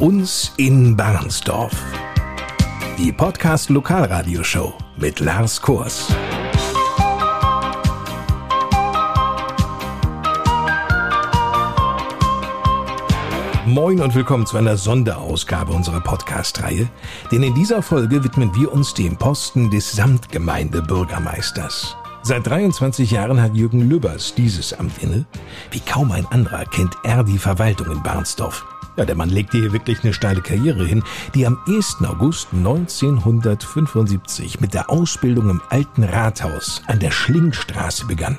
uns in Barnsdorf. Die Podcast Lokalradioshow mit Lars Kurs. Moin und willkommen zu einer Sonderausgabe unserer Podcast-Reihe, denn in dieser Folge widmen wir uns dem Posten des Samtgemeindebürgermeisters. Seit 23 Jahren hat Jürgen Lübbers dieses Amt inne. Wie kaum ein anderer kennt er die Verwaltung in Barnsdorf. Ja, der Mann legte hier wirklich eine steile Karriere hin, die am 1. August 1975 mit der Ausbildung im Alten Rathaus an der Schlingstraße begann.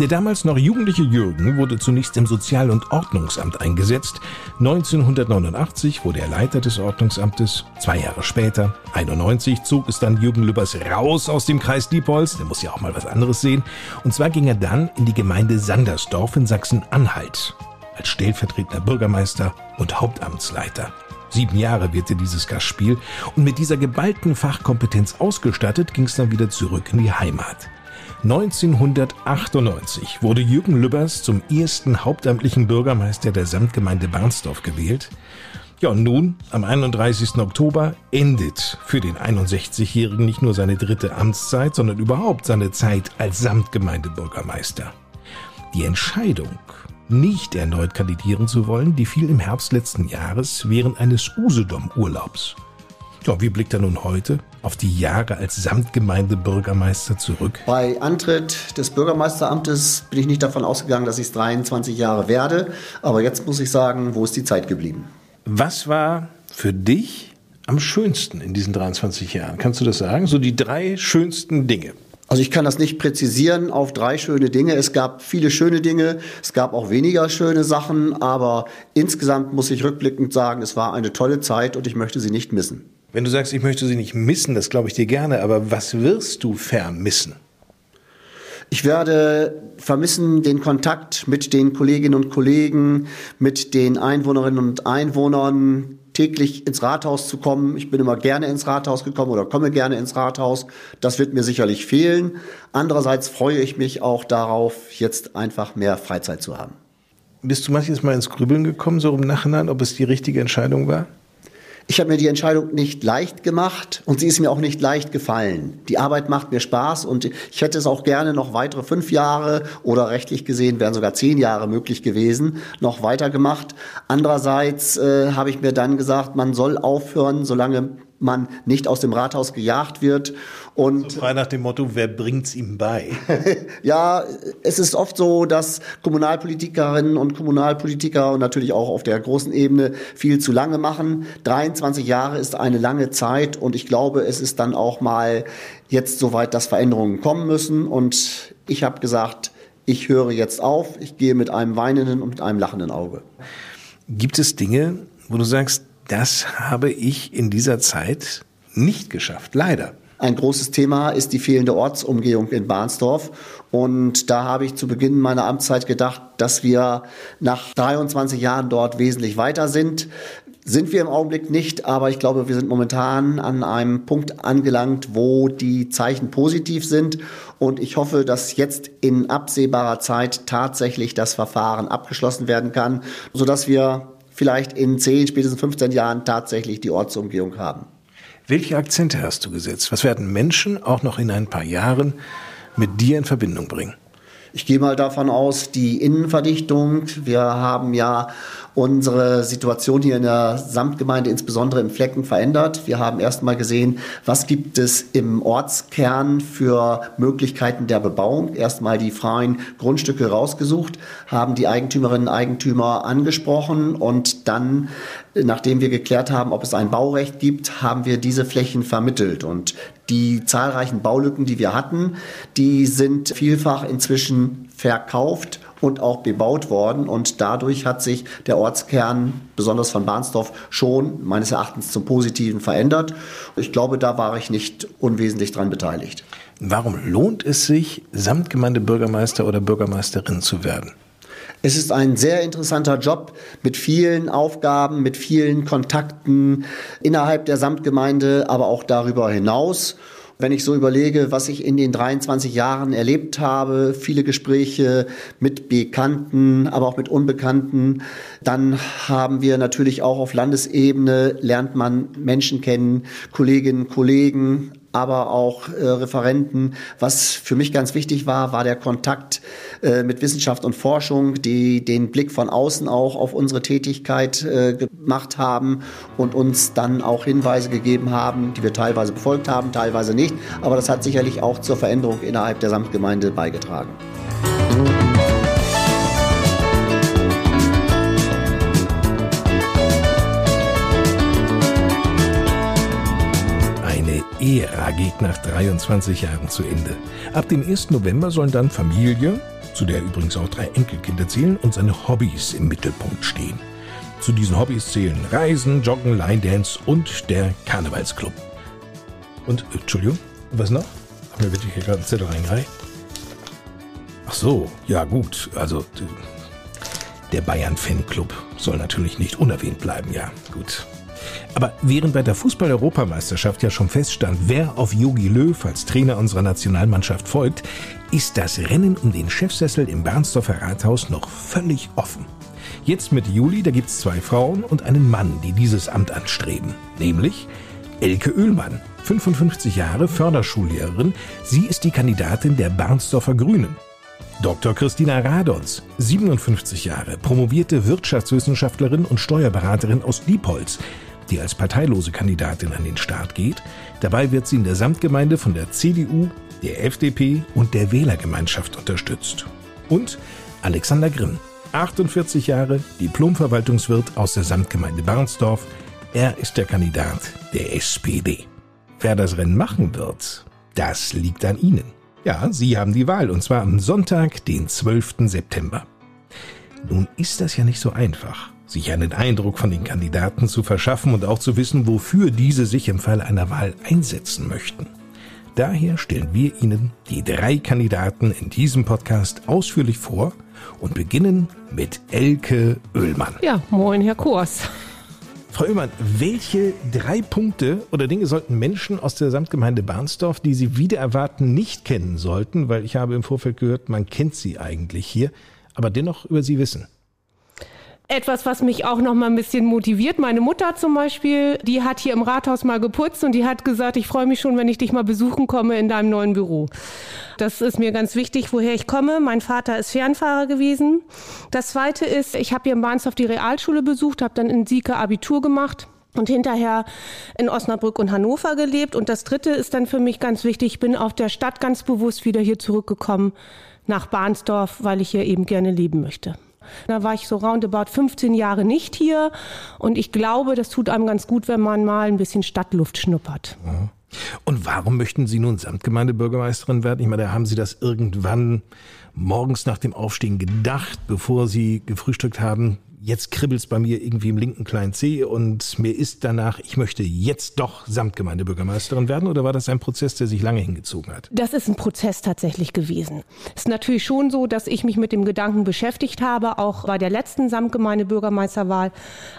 Der damals noch jugendliche Jürgen wurde zunächst im Sozial- und Ordnungsamt eingesetzt. 1989 wurde er Leiter des Ordnungsamtes. Zwei Jahre später, 91, zog es dann Jürgen Lübbers raus aus dem Kreis Diepholz. Der muss ja auch mal was anderes sehen. Und zwar ging er dann in die Gemeinde Sandersdorf in Sachsen-Anhalt als stellvertretender Bürgermeister und Hauptamtsleiter. Sieben Jahre wirkte dieses Gastspiel und mit dieser geballten Fachkompetenz ausgestattet ging es dann wieder zurück in die Heimat. 1998 wurde Jürgen Lübbers zum ersten hauptamtlichen Bürgermeister der Samtgemeinde Barnsdorf gewählt. Ja, und nun, am 31. Oktober, endet für den 61-Jährigen nicht nur seine dritte Amtszeit, sondern überhaupt seine Zeit als Samtgemeindebürgermeister. Die Entscheidung, nicht erneut kandidieren zu wollen, die fiel im Herbst letzten Jahres während eines Usedom-Urlaubs. Ja, wie blickt er nun heute auf die Jahre als Samtgemeindebürgermeister zurück? Bei Antritt des Bürgermeisteramtes bin ich nicht davon ausgegangen, dass ich es 23 Jahre werde. Aber jetzt muss ich sagen, wo ist die Zeit geblieben? Was war für dich am schönsten in diesen 23 Jahren? Kannst du das sagen? So die drei schönsten Dinge. Also ich kann das nicht präzisieren auf drei schöne Dinge. Es gab viele schöne Dinge, es gab auch weniger schöne Sachen, aber insgesamt muss ich rückblickend sagen, es war eine tolle Zeit und ich möchte sie nicht missen. Wenn du sagst, ich möchte sie nicht missen, das glaube ich dir gerne, aber was wirst du vermissen? Ich werde vermissen den Kontakt mit den Kolleginnen und Kollegen, mit den Einwohnerinnen und Einwohnern, täglich ins Rathaus zu kommen. Ich bin immer gerne ins Rathaus gekommen oder komme gerne ins Rathaus. Das wird mir sicherlich fehlen. Andererseits freue ich mich auch darauf, jetzt einfach mehr Freizeit zu haben. Bist du manches Mal ins Grübeln gekommen, so im Nachhinein, ob es die richtige Entscheidung war? Ich habe mir die Entscheidung nicht leicht gemacht und sie ist mir auch nicht leicht gefallen. Die Arbeit macht mir Spaß und ich hätte es auch gerne noch weitere fünf Jahre oder rechtlich gesehen wären sogar zehn Jahre möglich gewesen, noch weiter gemacht. Andererseits äh, habe ich mir dann gesagt, man soll aufhören, solange man nicht aus dem Rathaus gejagt wird. Und so frei nach dem Motto, wer bringt's ihm bei? ja, es ist oft so, dass Kommunalpolitikerinnen und Kommunalpolitiker und natürlich auch auf der großen Ebene viel zu lange machen. 23 Jahre ist eine lange Zeit und ich glaube, es ist dann auch mal jetzt soweit, dass Veränderungen kommen müssen. Und ich habe gesagt, ich höre jetzt auf, ich gehe mit einem weinenden und mit einem lachenden Auge. Gibt es Dinge, wo du sagst, das habe ich in dieser Zeit nicht geschafft, leider. Ein großes Thema ist die fehlende Ortsumgehung in Barnsdorf. Und da habe ich zu Beginn meiner Amtszeit gedacht, dass wir nach 23 Jahren dort wesentlich weiter sind. Sind wir im Augenblick nicht, aber ich glaube, wir sind momentan an einem Punkt angelangt, wo die Zeichen positiv sind. Und ich hoffe, dass jetzt in absehbarer Zeit tatsächlich das Verfahren abgeschlossen werden kann, sodass wir vielleicht in 10, spätestens 15 Jahren tatsächlich die Ortsumgehung haben. Welche Akzente hast du gesetzt? Was werden Menschen auch noch in ein paar Jahren mit dir in Verbindung bringen? Ich gehe mal davon aus, die Innenverdichtung. Wir haben ja unsere Situation hier in der Samtgemeinde, insbesondere im Flecken, verändert. Wir haben erstmal gesehen, was gibt es im Ortskern für Möglichkeiten der Bebauung. Erstmal die freien Grundstücke rausgesucht, haben die Eigentümerinnen und Eigentümer angesprochen und dann, nachdem wir geklärt haben, ob es ein Baurecht gibt, haben wir diese Flächen vermittelt. Und die zahlreichen Baulücken, die wir hatten, die sind vielfach inzwischen verkauft und auch bebaut worden. Und dadurch hat sich der Ortskern, besonders von Bahnsdorf, schon meines Erachtens zum Positiven verändert. Ich glaube, da war ich nicht unwesentlich dran beteiligt. Warum lohnt es sich, Samtgemeindebürgermeister oder Bürgermeisterin zu werden? Es ist ein sehr interessanter Job mit vielen Aufgaben, mit vielen Kontakten innerhalb der Samtgemeinde, aber auch darüber hinaus. Wenn ich so überlege, was ich in den 23 Jahren erlebt habe, viele Gespräche mit Bekannten, aber auch mit Unbekannten, dann haben wir natürlich auch auf Landesebene, lernt man Menschen kennen, Kolleginnen, Kollegen, aber auch äh, Referenten. Was für mich ganz wichtig war, war der Kontakt äh, mit Wissenschaft und Forschung, die den Blick von außen auch auf unsere Tätigkeit äh, gemacht haben und uns dann auch Hinweise gegeben haben, die wir teilweise befolgt haben, teilweise nicht. Aber das hat sicherlich auch zur Veränderung innerhalb der Samtgemeinde beigetragen. Ära geht nach 23 Jahren zu Ende. Ab dem 1. November sollen dann Familie, zu der übrigens auch drei Enkelkinder zählen, und seine Hobbys im Mittelpunkt stehen. Zu diesen Hobbys zählen Reisen, Joggen, Line Dance und der Karnevalsclub. Und, Entschuldigung, was noch? Haben wir wirklich hier gerade einen Zettel reingereicht? Ach so, ja gut, also der Bayern-Fanclub soll natürlich nicht unerwähnt bleiben, ja, gut. Aber während bei der Fußball-Europameisterschaft ja schon feststand, wer auf Jogi Löw als Trainer unserer Nationalmannschaft folgt, ist das Rennen um den Chefsessel im Bernsdorfer Rathaus noch völlig offen. Jetzt mit Juli, da gibt's zwei Frauen und einen Mann, die dieses Amt anstreben. Nämlich Elke Oehlmann, 55 Jahre, Förderschullehrerin. Sie ist die Kandidatin der Bernsdorfer Grünen. Dr. Christina Radons, 57 Jahre, promovierte Wirtschaftswissenschaftlerin und Steuerberaterin aus Diepholz die als parteilose Kandidatin an den Start geht. Dabei wird sie in der Samtgemeinde von der CDU, der FDP und der Wählergemeinschaft unterstützt. Und Alexander Grimm, 48 Jahre, Diplomverwaltungswirt aus der Samtgemeinde Barnsdorf. Er ist der Kandidat der SPD. Wer das Rennen machen wird, das liegt an Ihnen. Ja, Sie haben die Wahl und zwar am Sonntag, den 12. September. Nun ist das ja nicht so einfach sich einen Eindruck von den Kandidaten zu verschaffen und auch zu wissen, wofür diese sich im Fall einer Wahl einsetzen möchten. Daher stellen wir Ihnen die drei Kandidaten in diesem Podcast ausführlich vor und beginnen mit Elke Oehlmann. Ja, moin, Herr Kurs. Frau Oehlmann, welche drei Punkte oder Dinge sollten Menschen aus der Samtgemeinde Barnsdorf, die Sie wieder erwarten, nicht kennen sollten? Weil ich habe im Vorfeld gehört, man kennt sie eigentlich hier, aber dennoch über sie wissen etwas, was mich auch noch mal ein bisschen motiviert. Meine Mutter zum Beispiel, die hat hier im Rathaus mal geputzt und die hat gesagt, ich freue mich schon, wenn ich dich mal besuchen komme in deinem neuen Büro. Das ist mir ganz wichtig, woher ich komme. Mein Vater ist Fernfahrer gewesen. Das Zweite ist, ich habe hier in Barnsdorf die Realschule besucht, habe dann in Sieke Abitur gemacht und hinterher in Osnabrück und Hannover gelebt. Und das Dritte ist dann für mich ganz wichtig, ich bin auf der Stadt ganz bewusst wieder hier zurückgekommen nach Barnsdorf, weil ich hier eben gerne leben möchte. Da war ich so roundabout 15 Jahre nicht hier und ich glaube, das tut einem ganz gut, wenn man mal ein bisschen Stadtluft schnuppert. Und warum möchten Sie nun Samtgemeindebürgermeisterin werden? Ich meine, da haben Sie das irgendwann morgens nach dem Aufstehen gedacht, bevor Sie gefrühstückt haben? Jetzt kribbelt's bei mir irgendwie im linken kleinen C und mir ist danach, ich möchte jetzt doch Samtgemeindebürgermeisterin werden oder war das ein Prozess, der sich lange hingezogen hat? Das ist ein Prozess tatsächlich gewesen. Es ist natürlich schon so, dass ich mich mit dem Gedanken beschäftigt habe, auch bei der letzten Samtgemeindebürgermeisterwahl.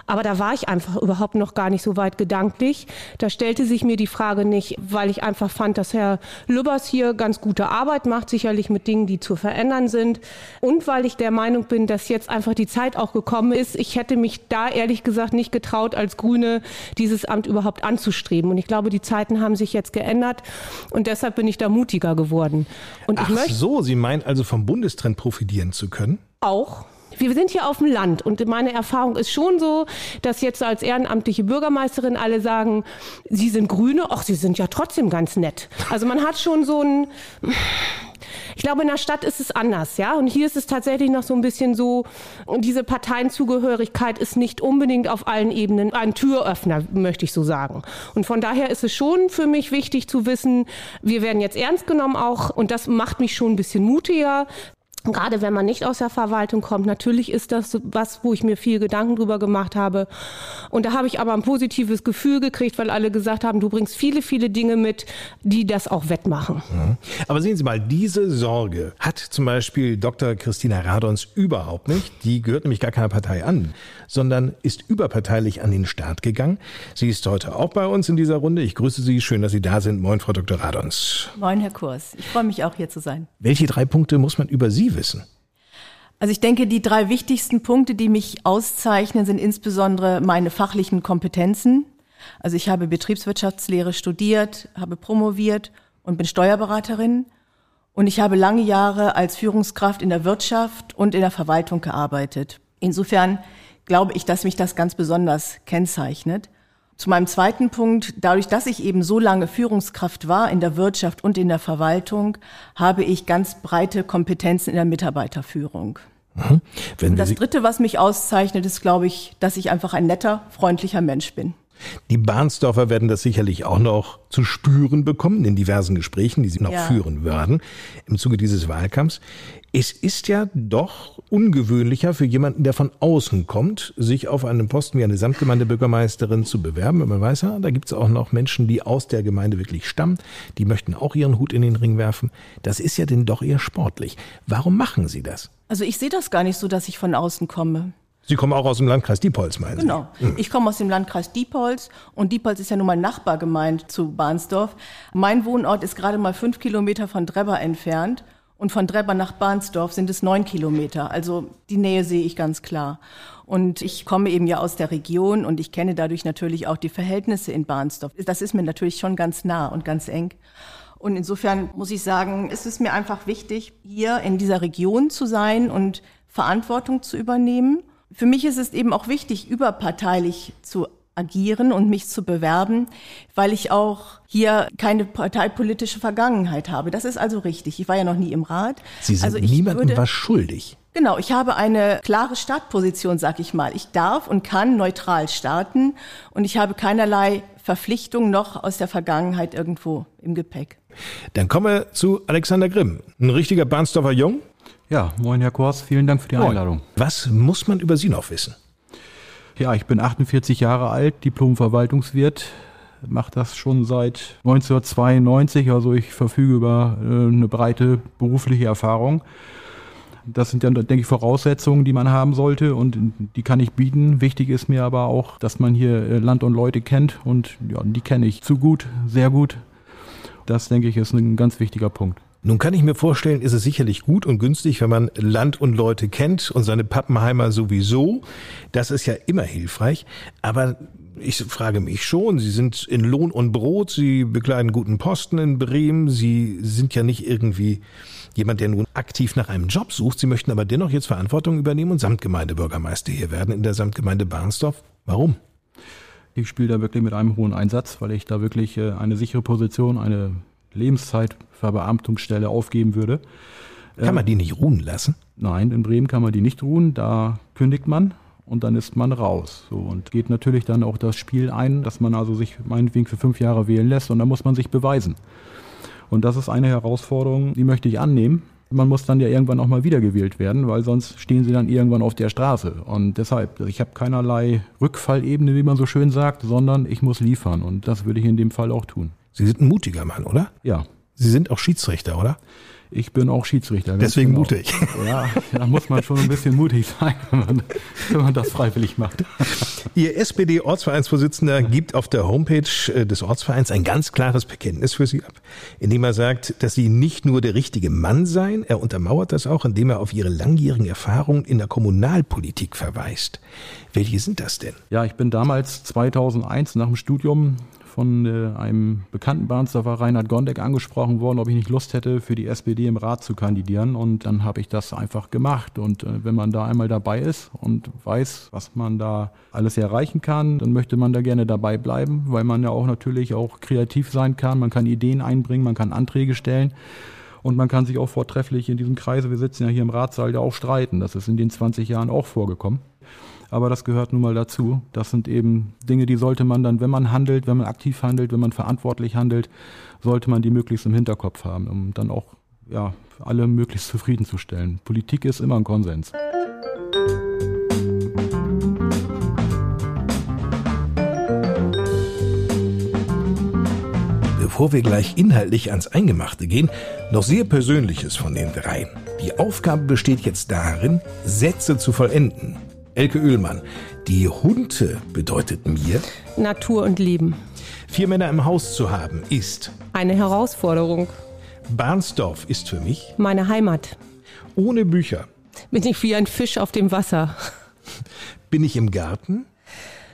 Aber da war ich einfach überhaupt noch gar nicht so weit gedanklich. Da stellte sich mir die Frage nicht, weil ich einfach fand, dass Herr Lübbers hier ganz gute Arbeit macht, sicherlich mit Dingen, die zu verändern sind. Und weil ich der Meinung bin, dass jetzt einfach die Zeit auch gekommen gekommen ist. Ich hätte mich da ehrlich gesagt nicht getraut, als Grüne dieses Amt überhaupt anzustreben. Und ich glaube, die Zeiten haben sich jetzt geändert und deshalb bin ich da mutiger geworden. Und Ach so, Sie meinen also vom Bundestrend profitieren zu können? Auch. Wir sind hier auf dem Land und meine Erfahrung ist schon so, dass jetzt als ehrenamtliche Bürgermeisterin alle sagen, Sie sind Grüne, ach, Sie sind ja trotzdem ganz nett. Also man hat schon so ein, ich glaube, in der Stadt ist es anders, ja. Und hier ist es tatsächlich noch so ein bisschen so, diese Parteienzugehörigkeit ist nicht unbedingt auf allen Ebenen ein Türöffner, möchte ich so sagen. Und von daher ist es schon für mich wichtig zu wissen, wir werden jetzt ernst genommen auch, und das macht mich schon ein bisschen mutiger, Gerade wenn man nicht aus der Verwaltung kommt, natürlich ist das was, wo ich mir viel Gedanken drüber gemacht habe. Und da habe ich aber ein positives Gefühl gekriegt, weil alle gesagt haben, du bringst viele, viele Dinge mit, die das auch wettmachen. Mhm. Aber sehen Sie mal, diese Sorge hat zum Beispiel Dr. Christina Radons überhaupt nicht. Die gehört nämlich gar keiner Partei an, sondern ist überparteilich an den Start gegangen. Sie ist heute auch bei uns in dieser Runde. Ich grüße Sie. Schön, dass Sie da sind. Moin, Frau Dr. Radons. Moin, Herr Kurs. Ich freue mich auch hier zu sein. Welche drei Punkte muss man über Sie wissen? Also ich denke, die drei wichtigsten Punkte, die mich auszeichnen, sind insbesondere meine fachlichen Kompetenzen. Also ich habe Betriebswirtschaftslehre studiert, habe promoviert und bin Steuerberaterin. Und ich habe lange Jahre als Führungskraft in der Wirtschaft und in der Verwaltung gearbeitet. Insofern glaube ich, dass mich das ganz besonders kennzeichnet. Zu meinem zweiten Punkt, dadurch, dass ich eben so lange Führungskraft war in der Wirtschaft und in der Verwaltung, habe ich ganz breite Kompetenzen in der Mitarbeiterführung. Mhm. das Dritte, was mich auszeichnet, ist, glaube ich, dass ich einfach ein netter, freundlicher Mensch bin. Die Bahnsdorfer werden das sicherlich auch noch zu spüren bekommen in diversen Gesprächen, die sie noch ja. führen werden im Zuge dieses Wahlkampfs. Es ist ja doch ungewöhnlicher für jemanden, der von außen kommt, sich auf einen Posten wie eine Samtgemeindebürgermeisterin zu bewerben. Man weiß ja, da gibt es auch noch Menschen, die aus der Gemeinde wirklich stammen, die möchten auch ihren Hut in den Ring werfen. Das ist ja denn doch eher sportlich. Warum machen Sie das? Also ich sehe das gar nicht so, dass ich von außen komme. Sie kommen auch aus dem Landkreis Diepholz, meinen genau. Sie? Genau. Ich komme aus dem Landkreis Diepholz und Diepholz ist ja nun mal Nachbargemeinde zu Bahnsdorf. Mein Wohnort ist gerade mal fünf Kilometer von Drebber entfernt und von Drebber nach Bahnsdorf sind es neun Kilometer. Also die Nähe sehe ich ganz klar. Und ich komme eben ja aus der Region und ich kenne dadurch natürlich auch die Verhältnisse in Bahnsdorf. Das ist mir natürlich schon ganz nah und ganz eng. Und insofern muss ich sagen, ist es mir einfach wichtig, hier in dieser Region zu sein und Verantwortung zu übernehmen. Für mich ist es eben auch wichtig, überparteilich zu agieren und mich zu bewerben, weil ich auch hier keine parteipolitische Vergangenheit habe. Das ist also richtig. Ich war ja noch nie im Rat. Sie sind also niemandem was schuldig. Genau, ich habe eine klare Startposition, sag ich mal. Ich darf und kann neutral starten und ich habe keinerlei Verpflichtung noch aus der Vergangenheit irgendwo im Gepäck. Dann kommen wir zu Alexander Grimm, ein richtiger Bahnsdorfer Jung. Ja, moin Herr Kors, vielen Dank für die Einladung. Was muss man über Sie noch wissen? Ja, ich bin 48 Jahre alt, Diplom-Verwaltungswirt, mache das schon seit 1992, also ich verfüge über äh, eine breite berufliche Erfahrung. Das sind ja, denke ich, Voraussetzungen, die man haben sollte und die kann ich bieten. Wichtig ist mir aber auch, dass man hier äh, Land und Leute kennt und ja, die kenne ich zu gut, sehr gut. Das, denke ich, ist ein ganz wichtiger Punkt. Nun kann ich mir vorstellen, ist es sicherlich gut und günstig, wenn man Land und Leute kennt und seine Pappenheimer sowieso. Das ist ja immer hilfreich. Aber ich frage mich schon, Sie sind in Lohn und Brot, Sie bekleiden guten Posten in Bremen, Sie sind ja nicht irgendwie jemand, der nun aktiv nach einem Job sucht. Sie möchten aber dennoch jetzt Verantwortung übernehmen und Samtgemeindebürgermeister hier werden in der Samtgemeinde Barnsdorf. Warum? Ich spiele da wirklich mit einem hohen Einsatz, weil ich da wirklich äh, eine sichere Position, eine Lebenszeitverbeamtungsstelle aufgeben würde. Kann man ähm, die nicht ruhen lassen? Nein, in Bremen kann man die nicht ruhen. Da kündigt man und dann ist man raus. So, und geht natürlich dann auch das Spiel ein, dass man also sich meinetwegen für fünf Jahre wählen lässt und dann muss man sich beweisen. Und das ist eine Herausforderung, die möchte ich annehmen. Man muss dann ja irgendwann auch mal wiedergewählt werden, weil sonst stehen sie dann irgendwann auf der Straße. Und deshalb, ich habe keinerlei Rückfallebene, wie man so schön sagt, sondern ich muss liefern. Und das würde ich in dem Fall auch tun. Sie sind ein mutiger Mann, oder? Ja. Sie sind auch Schiedsrichter, oder? Ich bin auch Schiedsrichter. Deswegen genau. mutig. Ja, da muss man schon ein bisschen mutig sein, wenn man, wenn man das freiwillig macht. Ihr SPD-Ortsvereinsvorsitzender gibt auf der Homepage äh, des Ortsvereins ein ganz klares Bekenntnis für Sie ab, indem er sagt, dass Sie nicht nur der richtige Mann seien, er untermauert das auch, indem er auf Ihre langjährigen Erfahrungen in der Kommunalpolitik verweist. Welche sind das denn? Ja, ich bin damals 2001 nach dem Studium von äh, einem bekannten Bahnsdorfer Reinhard Gondek angesprochen worden, ob ich nicht Lust hätte, für die SPD im Rat zu kandidieren. Und dann habe ich das einfach gemacht. Und äh, wenn man da einmal dabei ist und weiß, was man da alles erreichen kann, dann möchte man da gerne dabei bleiben, weil man ja auch natürlich auch kreativ sein kann. Man kann Ideen einbringen, man kann Anträge stellen. Und man kann sich auch vortrefflich in diesem Kreise, wir sitzen ja hier im Ratssaal, ja auch streiten. Das ist in den 20 Jahren auch vorgekommen aber das gehört nun mal dazu. Das sind eben Dinge, die sollte man dann, wenn man handelt, wenn man aktiv handelt, wenn man verantwortlich handelt, sollte man die möglichst im Hinterkopf haben, um dann auch ja, alle möglichst zufriedenzustellen. Politik ist immer ein Konsens. Bevor wir gleich inhaltlich ans Eingemachte gehen, noch sehr Persönliches von den dreien. Die Aufgabe besteht jetzt darin, Sätze zu vollenden. Elke Oehlmann, die Hunde bedeutet mir, Natur und Leben. vier Männer im Haus zu haben, ist. Eine Herausforderung. Barnsdorf ist für mich Meine Heimat. ohne Bücher. Bin ich wie ein Fisch auf dem Wasser. Bin ich im Garten?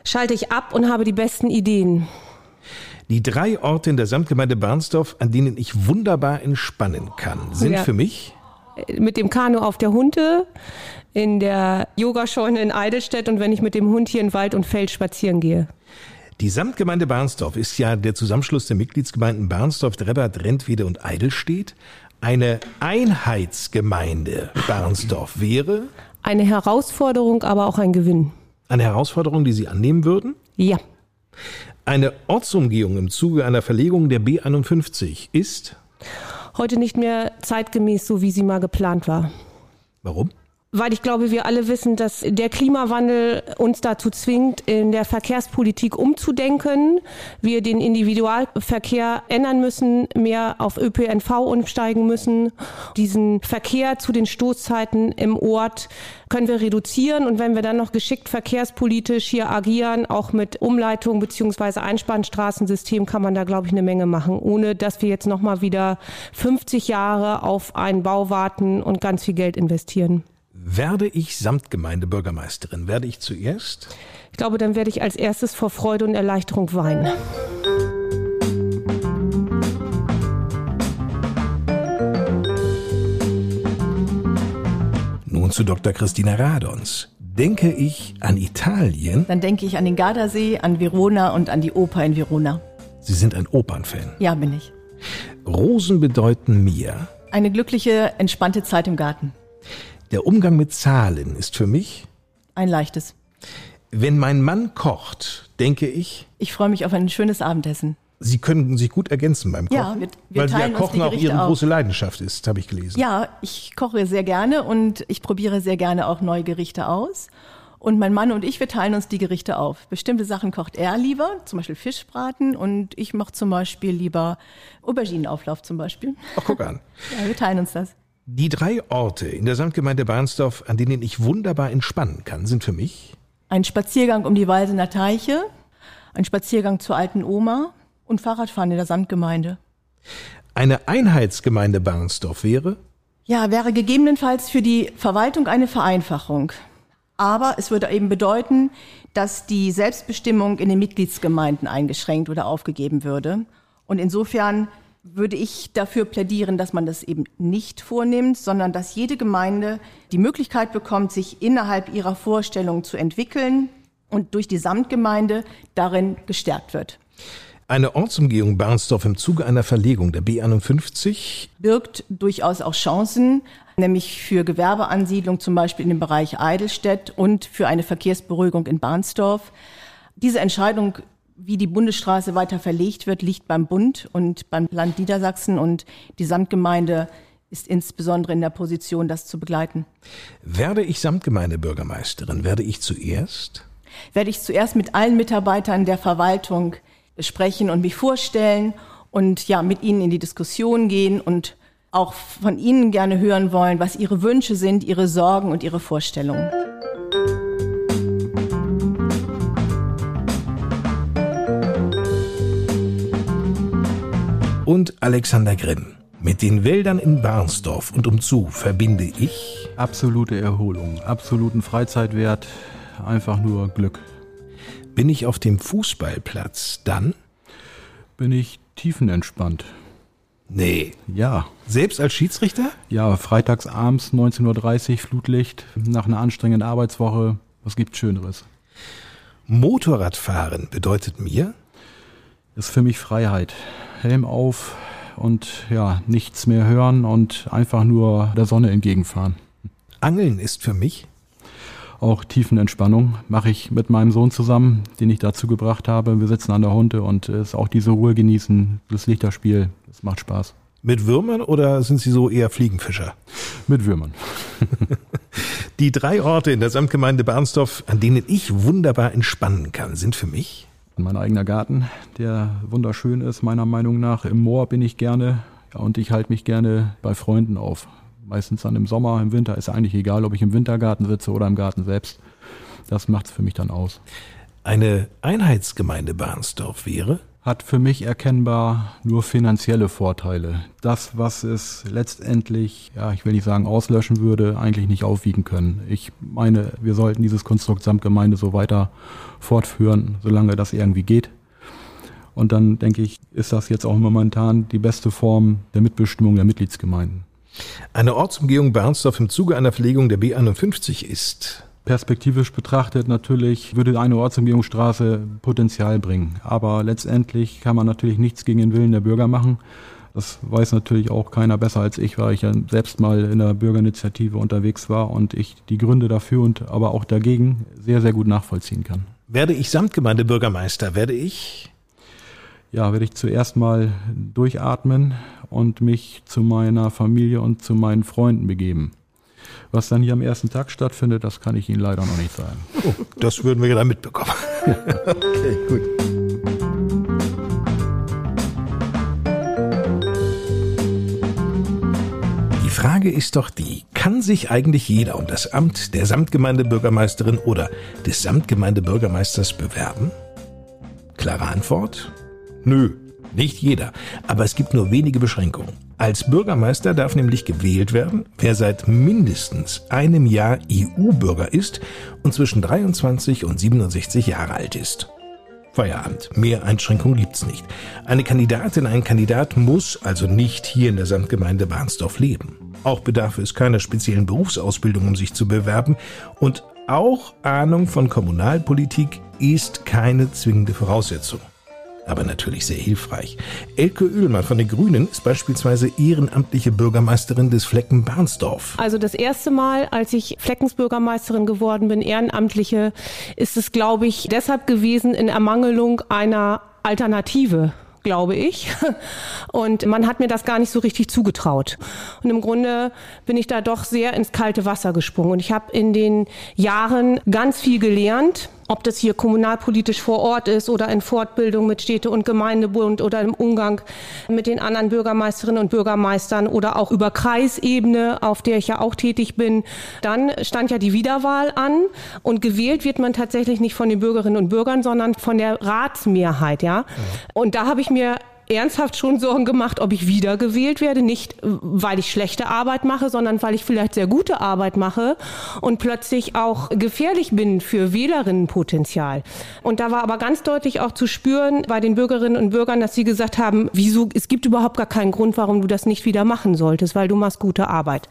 Schalte ich ab und habe die besten Ideen. Die drei Orte in der Samtgemeinde Barnsdorf, an denen ich wunderbar entspannen kann, sind Ja. für mich Mit dem Kanu auf der Hunde, in der Yogascheune in Eidelstedt und wenn ich mit dem Hund hier in Wald und Feld spazieren gehe. Die Samtgemeinde Barnsdorf ist ja der Zusammenschluss der Mitgliedsgemeinden Barnsdorf, Drebbert, Rentwede und Eidelstedt. Eine Einheitsgemeinde Barnsdorf wäre Eine Herausforderung, aber auch ein Gewinn. eine Herausforderung, die Sie annehmen würden. Ja. Eine Ortsumgehung im Zuge einer Verlegung der B51 ist. Heute nicht mehr zeitgemäß, so wie sie mal geplant war. Warum? Weil ich glaube, wir alle wissen, dass der Klimawandel uns dazu zwingt, in der Verkehrspolitik umzudenken. Wir den Individualverkehr ändern müssen, mehr auf ÖPNV umsteigen müssen. Diesen Verkehr zu den Stoßzeiten im Ort können wir reduzieren. Und wenn wir dann noch geschickt verkehrspolitisch hier agieren, auch mit Umleitung beziehungsweise Einbahnstraßensystem, kann man da, glaube ich, eine Menge machen, ohne dass wir jetzt nochmal wieder 50 Jahre auf einen Bau warten und ganz viel Geld investieren. Werde ich Samtgemeindebürgermeisterin? Werde ich zuerst? Ich glaube, dann werde ich als erstes vor Freude und Erleichterung weinen. Nun zu Dr. Christina Radons. Denke ich an Italien? Dann denke ich an den Gardasee, an Verona und an die Oper in Verona. Sie sind ein Opernfan. Ja, bin ich. Rosen bedeuten mir. Eine glückliche, entspannte Zeit im Garten. Der Umgang mit Zahlen ist für mich, Ein leichtes. wenn mein Mann kocht, denke ich, Ich freue mich auf ein schönes Abendessen. Sie können sich gut ergänzen beim Kochen. Ja, wir- wir weil ja teilen uns Kochen auch Ihre auf. große Leidenschaft ist, habe ich gelesen. Ja, ich koche sehr gerne und ich probiere sehr gerne auch neue Gerichte aus. Und mein Mann und ich, wir teilen uns die Gerichte auf. Bestimmte Sachen kocht er lieber, zum Beispiel Fischbraten, und ich mache zum Beispiel lieber Auberginenauflauf zum Beispiel. Ach, guck an. Ja, wir teilen uns das. Die drei Orte in der Samtgemeinde Barnsdorf, an denen ich wunderbar entspannen kann, sind für mich Ein Spaziergang um die Walsener Teiche, ein Spaziergang zur alten Oma und Fahrradfahren in der Samtgemeinde. eine Einheitsgemeinde Barnsdorf wäre, Ja, wäre gegebenenfalls für die Verwaltung eine Vereinfachung. Aber es würde eben bedeuten, dass die Selbstbestimmung in den Mitgliedsgemeinden eingeschränkt oder aufgegeben würde. Und insofern würde ich dafür plädieren, dass man das eben nicht vornimmt, sondern dass jede Gemeinde die Möglichkeit bekommt, sich innerhalb ihrer Vorstellungen zu entwickeln und durch die Samtgemeinde darin gestärkt wird. eine Ortsumgehung Barnsdorf im Zuge einer Verlegung der B51, birgt durchaus auch Chancen, nämlich für Gewerbeansiedlung zum Beispiel in dem Bereich Eidelstedt und für eine Verkehrsberuhigung in Barnsdorf. Diese Entscheidung, wie die Bundesstraße weiter verlegt wird, liegt beim Bund und beim Land Niedersachsen und die Samtgemeinde ist insbesondere in der Position, das zu begleiten. werde ich Samtgemeindebürgermeisterin, werde ich zuerst Werde ich zuerst mit allen Mitarbeitern der Verwaltung sprechen und mich vorstellen und ja, mit ihnen in die Diskussion gehen und auch von ihnen gerne hören wollen, was ihre Wünsche sind, ihre Sorgen und ihre Vorstellungen. Und Alexander Grimm. Mit den Wäldern in Barnsdorf und umzu verbinde ich, Absolute Erholung, absoluten Freizeitwert, einfach nur Glück. bin ich auf dem Fußballplatz, dann? Bin ich tiefenentspannt. Nee. Ja, Selbst als Schiedsrichter? ja, freitags abends 19.30 Uhr Flutlicht, nach einer anstrengenden Arbeitswoche. Was gibt's Schöneres? Motorradfahren bedeutet mir, Ist für mich Freiheit. Helm auf und ja, nichts mehr hören und einfach nur der Sonne entgegenfahren. Angeln ist für mich, Auch Tiefenentspannung mache ich mit meinem Sohn zusammen, den ich dazu gebracht habe. Wir sitzen an der Hunde und es ist auch diese Ruhe genießen, das Lichterspiel, das macht Spaß. Mit Würmern oder sind Sie so eher Fliegenfischer? Mit Würmern. Die drei Orte in der Samtgemeinde Barnsdorf, an denen ich wunderbar entspannen kann, sind für mich mein eigener Garten, der wunderschön ist, meiner Meinung nach. Im Moor bin ich gerne und ich halte mich gerne bei Freunden auf. Meistens dann im Sommer, im Winter ist eigentlich egal, ob ich im Wintergarten sitze oder im Garten selbst. Das macht es für mich dann aus. Eine Einheitsgemeinde Barnsdorf wäre? Hat für mich erkennbar nur finanzielle Vorteile. Das, was es letztendlich, ja, ich will nicht sagen auslöschen würde, eigentlich nicht aufwiegen können. Ich meine, wir sollten dieses Konstrukt Samtgemeinde so weiter fortführen, solange das irgendwie geht. Und dann denke ich, ist das jetzt auch momentan die beste Form der Mitbestimmung der Mitgliedsgemeinden. Eine Ortsumgehung Bernsdorf im Zuge einer Verlegung der B51 ist perspektivisch betrachtet natürlich würde eine Ortsumgehungsstraße Potenzial bringen. Aber letztendlich kann man natürlich nichts gegen den Willen der Bürger machen. Das weiß natürlich auch keiner besser als ich, weil ich ja selbst mal in der Bürgerinitiative unterwegs war und ich die Gründe dafür und aber auch dagegen sehr, sehr gut nachvollziehen kann. Werde ich Samtgemeindebürgermeister, werde ich ja, werde ich zuerst mal durchatmen und mich zu meiner Familie und zu meinen Freunden begeben. Was dann hier am ersten Tag stattfindet, das kann ich Ihnen leider noch nicht sagen. Oh, das würden wir dann mitbekommen. okay, gut. Die Frage ist doch die, kann sich eigentlich jeder um das Amt der Samtgemeindebürgermeisterin oder des Samtgemeindebürgermeisters bewerben? Klare Antwort? Nö, nicht jeder, aber es gibt nur wenige Beschränkungen. Als Bürgermeister darf nämlich gewählt werden, wer seit mindestens einem Jahr EU-Bürger ist und zwischen 23 und 67 Jahre alt ist. Feierabend. Mehr Einschränkungen gibt's nicht. Eine Kandidatin, ein Kandidat muss also nicht hier in der Samtgemeinde Barnsdorf leben. Auch bedarf es keiner speziellen Berufsausbildung, um sich zu bewerben. Und auch Ahnung von Kommunalpolitik ist keine zwingende Voraussetzung aber natürlich sehr hilfreich. Elke Oehlmann von den Grünen ist beispielsweise ehrenamtliche Bürgermeisterin des Flecken Barnsdorf. Also das erste Mal, als ich Fleckensbürgermeisterin geworden bin, ehrenamtliche, ist es, glaube ich, deshalb gewesen in Ermangelung einer Alternative glaube ich. Und man hat mir das gar nicht so richtig zugetraut. Und im Grunde bin ich da doch sehr ins kalte Wasser gesprungen. Und ich habe in den Jahren ganz viel gelernt ob das hier kommunalpolitisch vor Ort ist oder in Fortbildung mit Städte- und Gemeindebund oder im Umgang mit den anderen Bürgermeisterinnen und Bürgermeistern oder auch über Kreisebene, auf der ich ja auch tätig bin. Dann stand ja die Wiederwahl an und gewählt wird man tatsächlich nicht von den Bürgerinnen und Bürgern, sondern von der Ratsmehrheit, ja. ja. Und da habe ich mir ernsthaft schon Sorgen gemacht, ob ich wiedergewählt werde. Nicht, weil ich schlechte Arbeit mache, sondern weil ich vielleicht sehr gute Arbeit mache und plötzlich auch gefährlich bin für Wählerinnenpotenzial. Und da war aber ganz deutlich auch zu spüren bei den Bürgerinnen und Bürgern, dass sie gesagt haben, wieso, es gibt überhaupt gar keinen Grund, warum du das nicht wieder machen solltest, weil du machst gute Arbeit.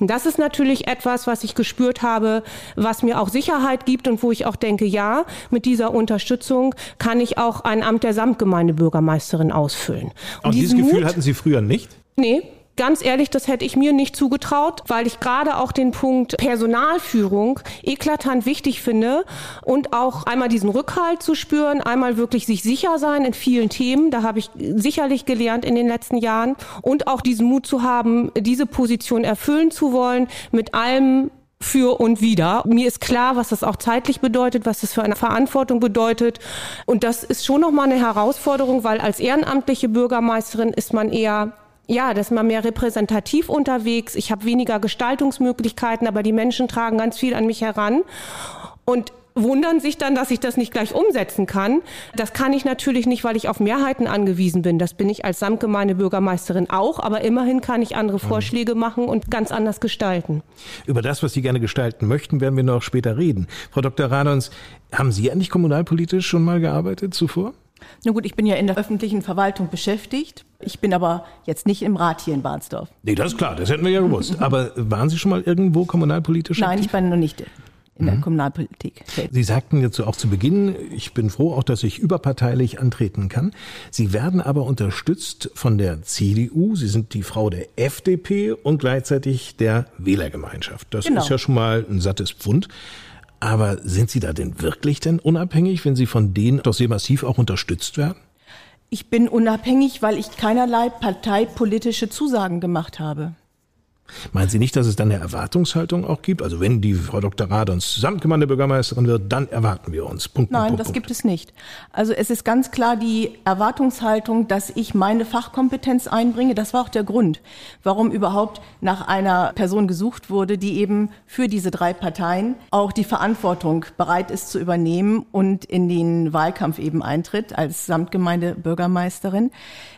Und das ist natürlich etwas, was ich gespürt habe, was mir auch Sicherheit gibt und wo ich auch denke, ja, mit dieser Unterstützung kann ich auch ein Amt der Samtgemeindebürgermeisterin ausfüllen. Und, und dieses Gefühl hatten Sie früher nicht? Nee, Ganz ehrlich, das hätte ich mir nicht zugetraut, weil ich gerade auch den Punkt Personalführung eklatant wichtig finde und auch einmal diesen Rückhalt zu spüren, einmal wirklich sich sicher sein in vielen Themen, da habe ich sicherlich gelernt in den letzten Jahren und auch diesen Mut zu haben, diese Position erfüllen zu wollen mit allem für und wieder. Mir ist klar, was das auch zeitlich bedeutet, was das für eine Verantwortung bedeutet. Und das ist schon nochmal eine Herausforderung, weil als ehrenamtliche Bürgermeisterin ist man eher ja, das ist mal mehr repräsentativ unterwegs. Ich habe weniger Gestaltungsmöglichkeiten, aber die Menschen tragen ganz viel an mich heran und wundern sich dann, dass ich das nicht gleich umsetzen kann. Das kann ich natürlich nicht, weil ich auf Mehrheiten angewiesen bin. Das bin ich als Samtgemeindebürgermeisterin auch, aber immerhin kann ich andere mhm. Vorschläge machen und ganz anders gestalten. Über das, was Sie gerne gestalten möchten, werden wir noch später reden. Frau Dr. Radons, haben Sie eigentlich kommunalpolitisch schon mal gearbeitet zuvor? Na gut, ich bin ja in der öffentlichen Verwaltung beschäftigt. Ich bin aber jetzt nicht im Rat hier in Barnsdorf. Nee, das ist klar, das hätten wir ja gewusst. Aber waren Sie schon mal irgendwo kommunalpolitisch? Nein, aktiv? ich bin noch nicht in der mhm. Kommunalpolitik. Sie sagten jetzt auch zu Beginn, ich bin froh auch, dass ich überparteilich antreten kann. Sie werden aber unterstützt von der CDU. Sie sind die Frau der FDP und gleichzeitig der Wählergemeinschaft. Das genau. ist ja schon mal ein sattes Pfund. Aber sind Sie da denn wirklich denn unabhängig, wenn Sie von denen doch sehr massiv auch unterstützt werden? Ich bin unabhängig, weil ich keinerlei parteipolitische Zusagen gemacht habe. Meinen Sie nicht, dass es dann eine Erwartungshaltung auch gibt? Also wenn die Frau Dr. Radons Samtgemeindebürgermeisterin wird, dann erwarten wir uns. Punkt, Nein, Punkt, das Punkt. gibt es nicht. Also es ist ganz klar die Erwartungshaltung, dass ich meine Fachkompetenz einbringe. Das war auch der Grund, warum überhaupt nach einer Person gesucht wurde, die eben für diese drei Parteien auch die Verantwortung bereit ist zu übernehmen und in den Wahlkampf eben eintritt als Samtgemeindebürgermeisterin.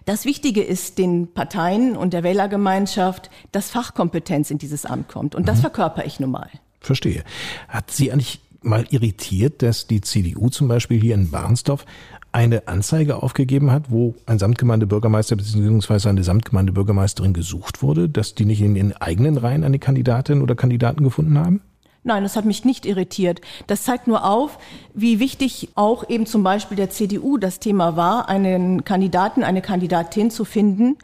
Das Wichtige ist den Parteien und der Wählergemeinschaft, dass Fachkompetenz in dieses Amt kommt. Und das mhm. verkörper ich nun mal. Verstehe. Hat Sie eigentlich mal irritiert, dass die CDU zum Beispiel hier in Barnsdorf eine Anzeige aufgegeben hat, wo ein Samtgemeindebürgermeister bzw. eine Samtgemeindebürgermeisterin gesucht wurde, dass die nicht in ihren eigenen Reihen eine Kandidatin oder Kandidaten gefunden haben? Nein, das hat mich nicht irritiert. Das zeigt nur auf, wie wichtig auch eben zum Beispiel der CDU das Thema war, einen Kandidaten, eine Kandidatin zu finden,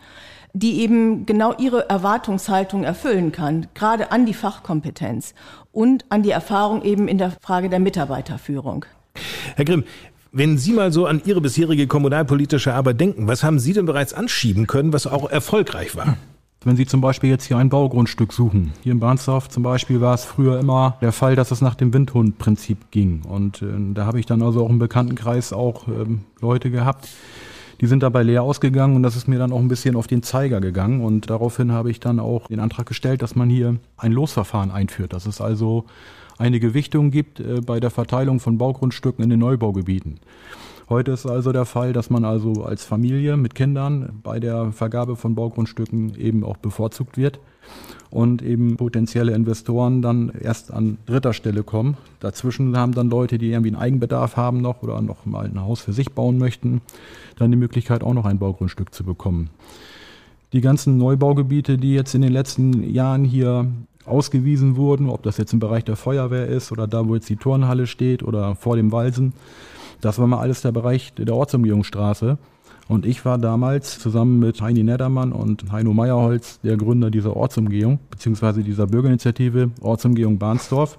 die eben genau ihre Erwartungshaltung erfüllen kann, gerade an die Fachkompetenz und an die Erfahrung eben in der Frage der Mitarbeiterführung. Herr Grimm, wenn Sie mal so an Ihre bisherige kommunalpolitische Arbeit denken, was haben Sie denn bereits anschieben können, was auch erfolgreich war? Wenn Sie zum Beispiel jetzt hier ein Baugrundstück suchen, hier in Barnsdorf zum Beispiel war es früher immer der Fall, dass es nach dem Windhundprinzip ging. Und äh, da habe ich dann also auch im Bekanntenkreis auch ähm, Leute gehabt, die sind dabei leer ausgegangen und das ist mir dann auch ein bisschen auf den Zeiger gegangen. Und daraufhin habe ich dann auch den Antrag gestellt, dass man hier ein Losverfahren einführt. Dass es also eine Gewichtung gibt äh, bei der Verteilung von Baugrundstücken in den Neubaugebieten. Heute ist also der Fall, dass man also als Familie mit Kindern bei der Vergabe von Baugrundstücken eben auch bevorzugt wird und eben potenzielle Investoren dann erst an dritter Stelle kommen. Dazwischen haben dann Leute, die irgendwie einen Eigenbedarf haben noch oder noch mal ein Haus für sich bauen möchten, dann die Möglichkeit auch noch ein Baugrundstück zu bekommen. Die ganzen Neubaugebiete, die jetzt in den letzten Jahren hier ausgewiesen wurden, ob das jetzt im Bereich der Feuerwehr ist oder da, wo jetzt die Turnhalle steht oder vor dem Walsen, das war mal alles der Bereich der Ortsumgehungsstraße. Und ich war damals zusammen mit Heini Neddermann und Heino Meyerholz der Gründer dieser Ortsumgehung, beziehungsweise dieser Bürgerinitiative Ortsumgehung Bahnsdorf.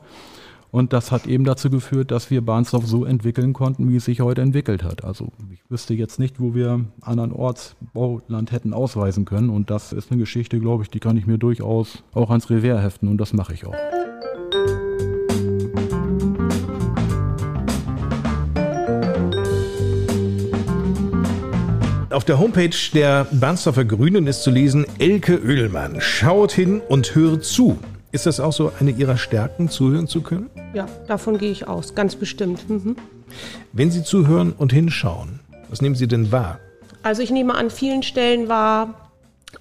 Und das hat eben dazu geführt, dass wir Bahnsdorf so entwickeln konnten, wie es sich heute entwickelt hat. Also ich wüsste jetzt nicht, wo wir anderen Ortsbauland hätten ausweisen können. Und das ist eine Geschichte, glaube ich, die kann ich mir durchaus auch ans Revers heften und das mache ich auch. Auf der Homepage der Barnsdorfer Grünen ist zu lesen, Elke Oehlmann schaut hin und hört zu. Ist das auch so eine Ihrer Stärken, zuhören zu können? Ja, davon gehe ich aus, ganz bestimmt. Mhm. Wenn Sie zuhören und hinschauen, was nehmen Sie denn wahr? Also ich nehme an vielen Stellen wahr,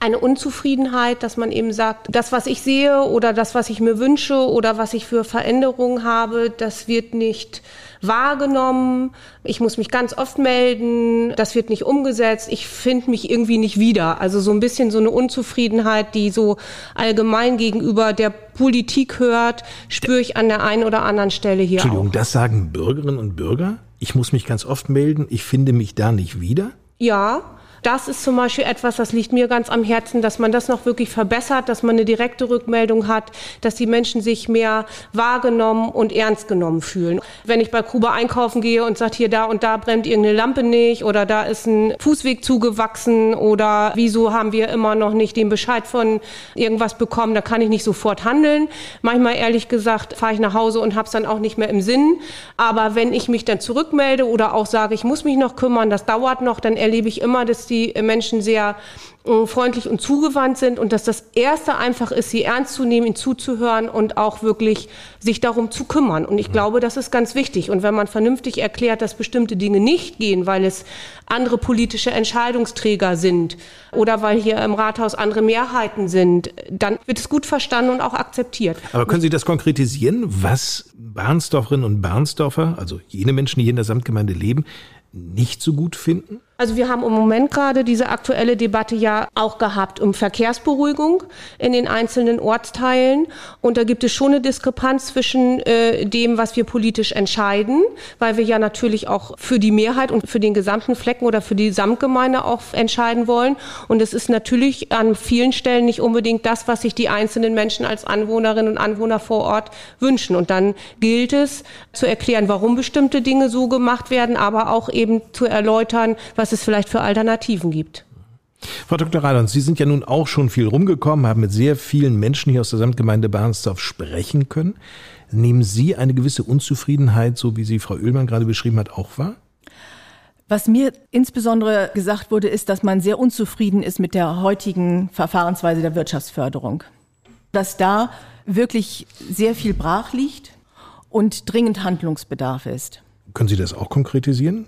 eine Unzufriedenheit, dass man eben sagt, das, was ich sehe oder das, was ich mir wünsche oder was ich für Veränderungen habe, das wird nicht wahrgenommen. Ich muss mich ganz oft melden. Das wird nicht umgesetzt. Ich finde mich irgendwie nicht wieder. Also so ein bisschen so eine Unzufriedenheit, die so allgemein gegenüber der Politik hört, spüre ich an der einen oder anderen Stelle hier Entschuldigung, auch. das sagen Bürgerinnen und Bürger? Ich muss mich ganz oft melden. Ich finde mich da nicht wieder? Ja, das ist zum Beispiel etwas, das liegt mir ganz am Herzen, dass man das noch wirklich verbessert, dass man eine direkte Rückmeldung hat, dass die Menschen sich mehr wahrgenommen und ernst genommen fühlen. Wenn ich bei Kuba einkaufen gehe und sage, hier da und da brennt irgendeine Lampe nicht oder da ist ein Fußweg zugewachsen oder wieso haben wir immer noch nicht den Bescheid von irgendwas bekommen, da kann ich nicht sofort handeln. Manchmal ehrlich gesagt fahre ich nach Hause und habe es dann auch nicht mehr im Sinn. Aber wenn ich mich dann zurückmelde oder auch sage, ich muss mich noch kümmern, das dauert noch, dann erlebe ich immer, dass die die Menschen sehr äh, freundlich und zugewandt sind und dass das Erste einfach ist, sie ernst zu nehmen, ihnen zuzuhören und auch wirklich sich darum zu kümmern. Und ich glaube, das ist ganz wichtig. Und wenn man vernünftig erklärt, dass bestimmte Dinge nicht gehen, weil es andere politische Entscheidungsträger sind oder weil hier im Rathaus andere Mehrheiten sind, dann wird es gut verstanden und auch akzeptiert. Aber können Sie das konkretisieren, was Barnsdorferinnen und Barnsdorfer, also jene Menschen, die hier in der Samtgemeinde leben, nicht so gut finden? Also wir haben im Moment gerade diese aktuelle Debatte ja auch gehabt um Verkehrsberuhigung in den einzelnen Ortsteilen. Und da gibt es schon eine Diskrepanz zwischen äh, dem, was wir politisch entscheiden, weil wir ja natürlich auch für die Mehrheit und für den gesamten Flecken oder für die Samtgemeinde auch entscheiden wollen. Und es ist natürlich an vielen Stellen nicht unbedingt das, was sich die einzelnen Menschen als Anwohnerinnen und Anwohner vor Ort wünschen. Und dann gilt es zu erklären, warum bestimmte Dinge so gemacht werden, aber auch eben zu erläutern, was was es vielleicht für Alternativen gibt. Frau Dr. Radons, Sie sind ja nun auch schon viel rumgekommen, haben mit sehr vielen Menschen hier aus der Samtgemeinde Barnsdorf sprechen können. Nehmen Sie eine gewisse Unzufriedenheit, so wie sie Frau Oehlmann gerade beschrieben hat, auch wahr? Was mir insbesondere gesagt wurde, ist, dass man sehr unzufrieden ist mit der heutigen Verfahrensweise der Wirtschaftsförderung. Dass da wirklich sehr viel brach liegt und dringend Handlungsbedarf ist. Können Sie das auch konkretisieren?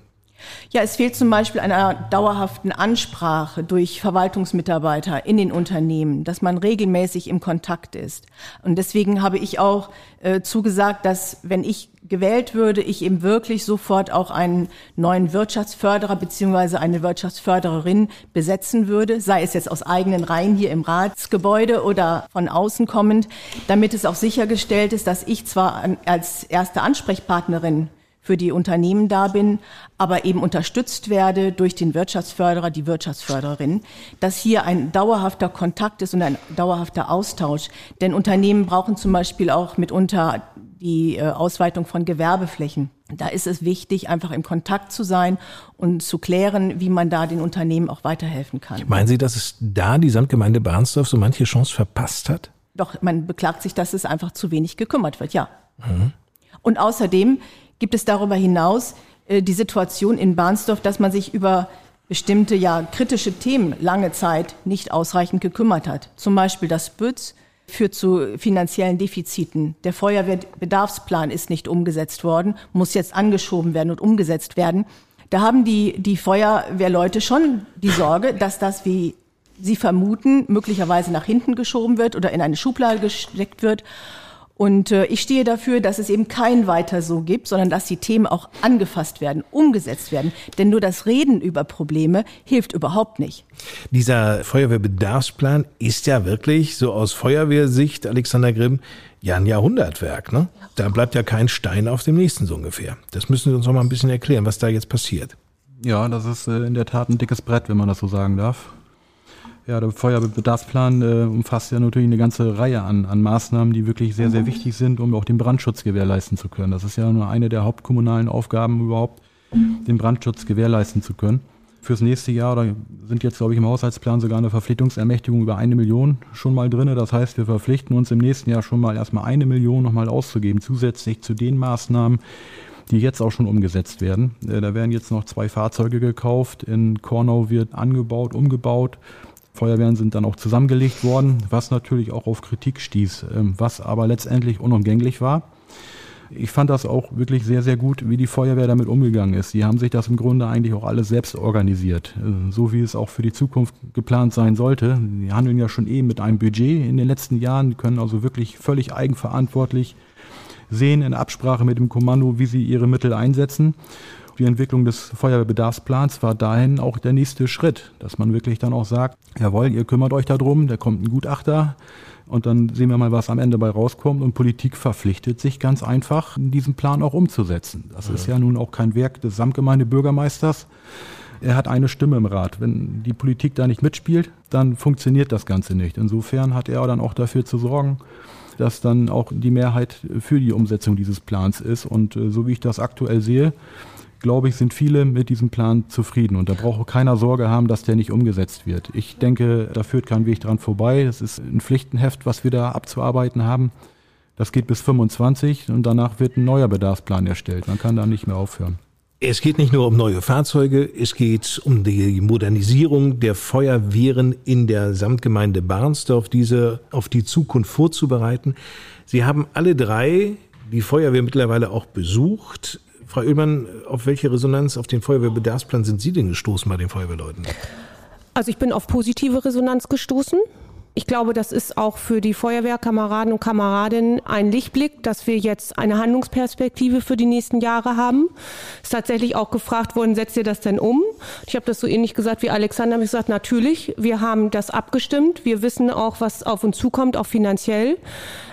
Ja, es fehlt zum Beispiel einer dauerhaften Ansprache durch Verwaltungsmitarbeiter in den Unternehmen, dass man regelmäßig im Kontakt ist. Und deswegen habe ich auch äh, zugesagt, dass wenn ich gewählt würde, ich eben wirklich sofort auch einen neuen Wirtschaftsförderer beziehungsweise eine Wirtschaftsfördererin besetzen würde, sei es jetzt aus eigenen Reihen hier im Ratsgebäude oder von außen kommend, damit es auch sichergestellt ist, dass ich zwar als erste Ansprechpartnerin für die Unternehmen da bin, aber eben unterstützt werde durch den Wirtschaftsförderer, die Wirtschaftsförderin, dass hier ein dauerhafter Kontakt ist und ein dauerhafter Austausch. Denn Unternehmen brauchen zum Beispiel auch mitunter die äh, Ausweitung von Gewerbeflächen. Da ist es wichtig, einfach im Kontakt zu sein und zu klären, wie man da den Unternehmen auch weiterhelfen kann. Meinen Sie, dass es da die Samtgemeinde Barnsdorf so manche Chance verpasst hat? Doch, man beklagt sich, dass es einfach zu wenig gekümmert wird, ja. Mhm. Und außerdem gibt es darüber hinaus äh, die Situation in Barnsdorf, dass man sich über bestimmte ja kritische Themen lange Zeit nicht ausreichend gekümmert hat. Zum Beispiel das Bütz führt zu finanziellen Defiziten. Der Feuerwehrbedarfsplan ist nicht umgesetzt worden, muss jetzt angeschoben werden und umgesetzt werden. Da haben die, die Feuerwehrleute schon die Sorge, dass das, wie sie vermuten, möglicherweise nach hinten geschoben wird oder in eine Schublade gesteckt wird. Und äh, ich stehe dafür, dass es eben kein weiter so gibt, sondern dass die Themen auch angefasst werden, umgesetzt werden. Denn nur das Reden über Probleme hilft überhaupt nicht. Dieser Feuerwehrbedarfsplan ist ja wirklich so aus Feuerwehrsicht, Alexander Grimm, ja ein Jahrhundertwerk. Ne? Da bleibt ja kein Stein auf dem nächsten so ungefähr. Das müssen Sie uns noch mal ein bisschen erklären, was da jetzt passiert. Ja, das ist äh, in der Tat ein dickes Brett, wenn man das so sagen darf. Ja, der Feuerbedarfsplan äh, umfasst ja natürlich eine ganze Reihe an, an Maßnahmen, die wirklich sehr, sehr wichtig sind, um auch den Brandschutz gewährleisten zu können. Das ist ja nur eine der hauptkommunalen Aufgaben überhaupt, den Brandschutz gewährleisten zu können. Fürs nächste Jahr da sind jetzt, glaube ich, im Haushaltsplan sogar eine Verpflichtungsermächtigung über eine Million schon mal drin. Das heißt, wir verpflichten uns im nächsten Jahr schon mal erstmal eine Million nochmal auszugeben, zusätzlich zu den Maßnahmen, die jetzt auch schon umgesetzt werden. Äh, da werden jetzt noch zwei Fahrzeuge gekauft. In Kornau wird angebaut, umgebaut. Feuerwehren sind dann auch zusammengelegt worden, was natürlich auch auf Kritik stieß, ähm, was aber letztendlich unumgänglich war. Ich fand das auch wirklich sehr, sehr gut, wie die Feuerwehr damit umgegangen ist. Die haben sich das im Grunde eigentlich auch alles selbst organisiert, äh, so wie es auch für die Zukunft geplant sein sollte. Die handeln ja schon eben mit einem Budget in den letzten Jahren, können also wirklich völlig eigenverantwortlich sehen in Absprache mit dem Kommando, wie sie ihre Mittel einsetzen die Entwicklung des Feuerwehrbedarfsplans war dahin auch der nächste Schritt, dass man wirklich dann auch sagt, jawohl, ihr kümmert euch darum, da kommt ein Gutachter und dann sehen wir mal, was am Ende bei rauskommt und Politik verpflichtet sich ganz einfach, diesen Plan auch umzusetzen. Das ja. ist ja nun auch kein Werk des Samtgemeindebürgermeisters. Er hat eine Stimme im Rat. Wenn die Politik da nicht mitspielt, dann funktioniert das Ganze nicht. Insofern hat er dann auch dafür zu sorgen, dass dann auch die Mehrheit für die Umsetzung dieses Plans ist. Und äh, so wie ich das aktuell sehe, glaube ich, sind viele mit diesem Plan zufrieden. Und da braucht keiner Sorge haben, dass der nicht umgesetzt wird. Ich denke, da führt kein Weg dran vorbei. Das ist ein Pflichtenheft, was wir da abzuarbeiten haben. Das geht bis 25 und danach wird ein neuer Bedarfsplan erstellt. Man kann da nicht mehr aufhören. Es geht nicht nur um neue Fahrzeuge, es geht um die Modernisierung der Feuerwehren in der Samtgemeinde Barnsdorf, diese auf die Zukunft vorzubereiten. Sie haben alle drei die Feuerwehr mittlerweile auch besucht. Frau Oehlmann, auf welche Resonanz auf den Feuerwehrbedarfsplan sind Sie denn gestoßen bei den Feuerwehrleuten? Also ich bin auf positive Resonanz gestoßen. Ich glaube, das ist auch für die Feuerwehrkameraden und Kameradinnen ein Lichtblick, dass wir jetzt eine Handlungsperspektive für die nächsten Jahre haben. Ist tatsächlich auch gefragt worden, setzt ihr das denn um? Ich habe das so ähnlich gesagt wie Alexander. Ich gesagt, natürlich, wir haben das abgestimmt. Wir wissen auch, was auf uns zukommt, auch finanziell.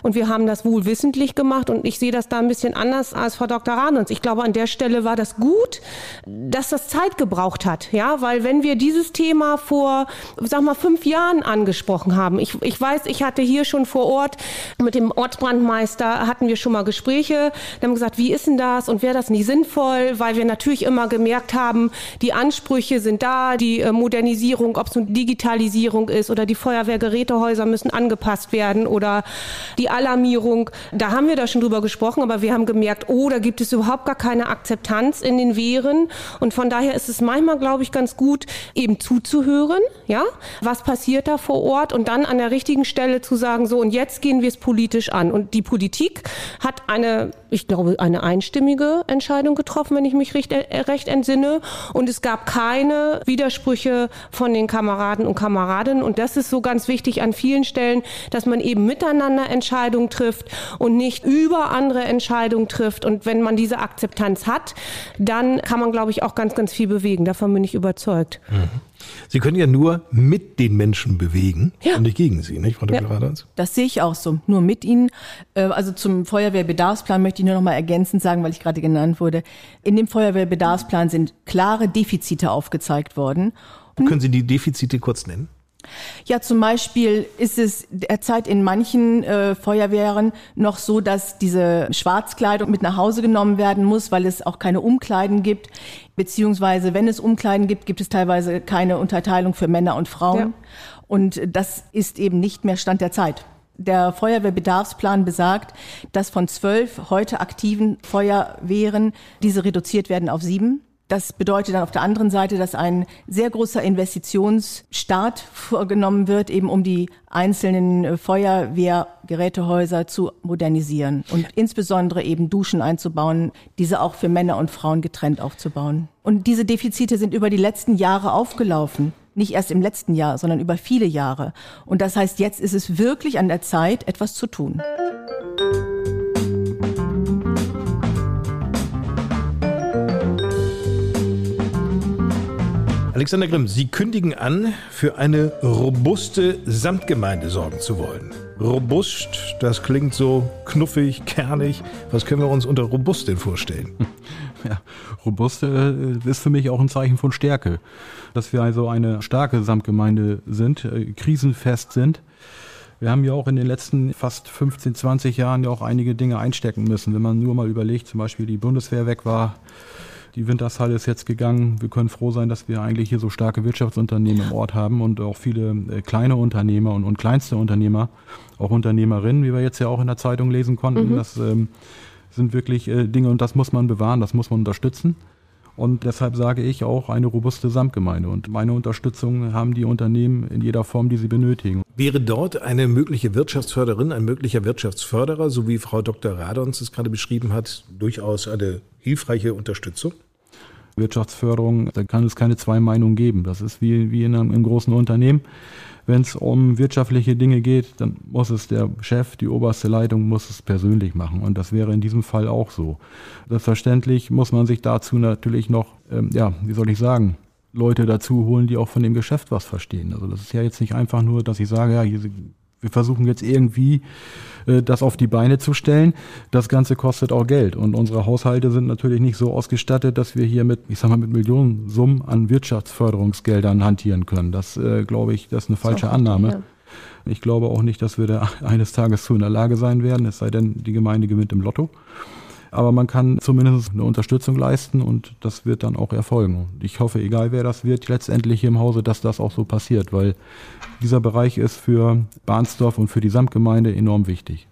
Und wir haben das wohl wissentlich gemacht. Und ich sehe das da ein bisschen anders als Frau Dr. Ranens. Ich glaube, an der Stelle war das gut, dass das Zeit gebraucht hat. Ja, weil wenn wir dieses Thema vor, sag mal, fünf Jahren angesprochen haben. Ich, ich weiß, ich hatte hier schon vor Ort mit dem Ortsbrandmeister hatten wir schon mal Gespräche. Wir haben gesagt, wie ist denn das und wäre das nicht sinnvoll, weil wir natürlich immer gemerkt haben, die Ansprüche sind da, die äh, Modernisierung, ob es nun Digitalisierung ist oder die Feuerwehrgerätehäuser müssen angepasst werden oder die Alarmierung. Da haben wir da schon drüber gesprochen, aber wir haben gemerkt, oh, da gibt es überhaupt gar keine Akzeptanz in den Wehren und von daher ist es manchmal, glaube ich, ganz gut, eben zuzuhören, ja, was passiert da vor Ort und dann an der richtigen Stelle zu sagen, so und jetzt gehen wir es politisch an. Und die Politik hat eine, ich glaube, eine einstimmige Entscheidung getroffen, wenn ich mich recht, äh, recht entsinne. Und es gab keine Widersprüche von den Kameraden und Kameradinnen. Und das ist so ganz wichtig an vielen Stellen, dass man eben miteinander Entscheidungen trifft und nicht über andere Entscheidungen trifft. Und wenn man diese Akzeptanz hat, dann kann man, glaube ich, auch ganz, ganz viel bewegen. Davon bin ich überzeugt. Mhm. Sie können ja nur mit den Menschen bewegen ja. und nicht gegen sie, nicht, Frau Dr. Ja. Das sehe ich auch so. Nur mit ihnen. Äh, also zum Feuerwehrbedarfsplan möchte ich nur noch mal ergänzend sagen, weil ich gerade genannt wurde. In dem Feuerwehrbedarfsplan sind klare Defizite aufgezeigt worden. Können Sie die Defizite kurz nennen? Ja, zum Beispiel ist es derzeit in manchen äh, Feuerwehren noch so, dass diese Schwarzkleidung mit nach Hause genommen werden muss, weil es auch keine Umkleiden gibt. Beziehungsweise, wenn es Umkleiden gibt, gibt es teilweise keine Unterteilung für Männer und Frauen. Ja. Und das ist eben nicht mehr Stand der Zeit. Der Feuerwehrbedarfsplan besagt, dass von zwölf heute aktiven Feuerwehren diese reduziert werden auf sieben. Das bedeutet dann auf der anderen Seite, dass ein sehr großer Investitionsstart vorgenommen wird, eben um die einzelnen äh, Feuerwehrgerätehäuser zu modernisieren und insbesondere eben Duschen einzubauen, diese auch für Männer und Frauen getrennt aufzubauen. Und diese Defizite sind über die letzten Jahre aufgelaufen. Nicht erst im letzten Jahr, sondern über viele Jahre. Und das heißt, jetzt ist es wirklich an der Zeit, etwas zu tun. Alexander Grimm, Sie kündigen an, für eine robuste Samtgemeinde sorgen zu wollen. Robust, das klingt so knuffig, kernig. Was können wir uns unter robust denn vorstellen? Ja, robust äh, ist für mich auch ein Zeichen von Stärke. Dass wir also eine starke Samtgemeinde sind, äh, krisenfest sind. Wir haben ja auch in den letzten fast 15, 20 Jahren ja auch einige Dinge einstecken müssen. Wenn man nur mal überlegt, zum Beispiel die Bundeswehr weg war, die Wintershalle ist jetzt gegangen. Wir können froh sein, dass wir eigentlich hier so starke Wirtschaftsunternehmen im Ort haben und auch viele äh, kleine Unternehmer und, und kleinste Unternehmer, auch Unternehmerinnen, wie wir jetzt ja auch in der Zeitung lesen konnten. Mhm. Das ähm, sind wirklich äh, Dinge und das muss man bewahren, das muss man unterstützen. Und deshalb sage ich auch eine robuste Samtgemeinde. Und meine Unterstützung haben die Unternehmen in jeder Form, die sie benötigen. Wäre dort eine mögliche Wirtschaftsförderin, ein möglicher Wirtschaftsförderer, so wie Frau Dr. Radons es gerade beschrieben hat, durchaus eine hilfreiche Unterstützung? Wirtschaftsförderung, da kann es keine zwei Meinungen geben. Das ist wie, wie in einem, einem großen Unternehmen. Wenn es um wirtschaftliche Dinge geht, dann muss es der Chef, die oberste Leitung muss es persönlich machen. Und das wäre in diesem Fall auch so. Selbstverständlich muss man sich dazu natürlich noch, ähm, ja, wie soll ich sagen, Leute dazu holen, die auch von dem Geschäft was verstehen. Also das ist ja jetzt nicht einfach nur, dass ich sage, ja, hier wir versuchen jetzt irgendwie äh, das auf die Beine zu stellen. Das Ganze kostet auch Geld. Und unsere Haushalte sind natürlich nicht so ausgestattet, dass wir hier mit, ich sag mal, mit Millionensummen an Wirtschaftsförderungsgeldern hantieren können. Das äh, glaube ich, das ist eine falsche Annahme. Ja. Ich glaube auch nicht, dass wir da eines Tages zu in der Lage sein werden, es sei denn, die Gemeinde gewinnt im Lotto aber man kann zumindest eine Unterstützung leisten und das wird dann auch erfolgen. Ich hoffe, egal wer das wird, letztendlich hier im Hause, dass das auch so passiert, weil dieser Bereich ist für Bahnsdorf und für die Samtgemeinde enorm wichtig.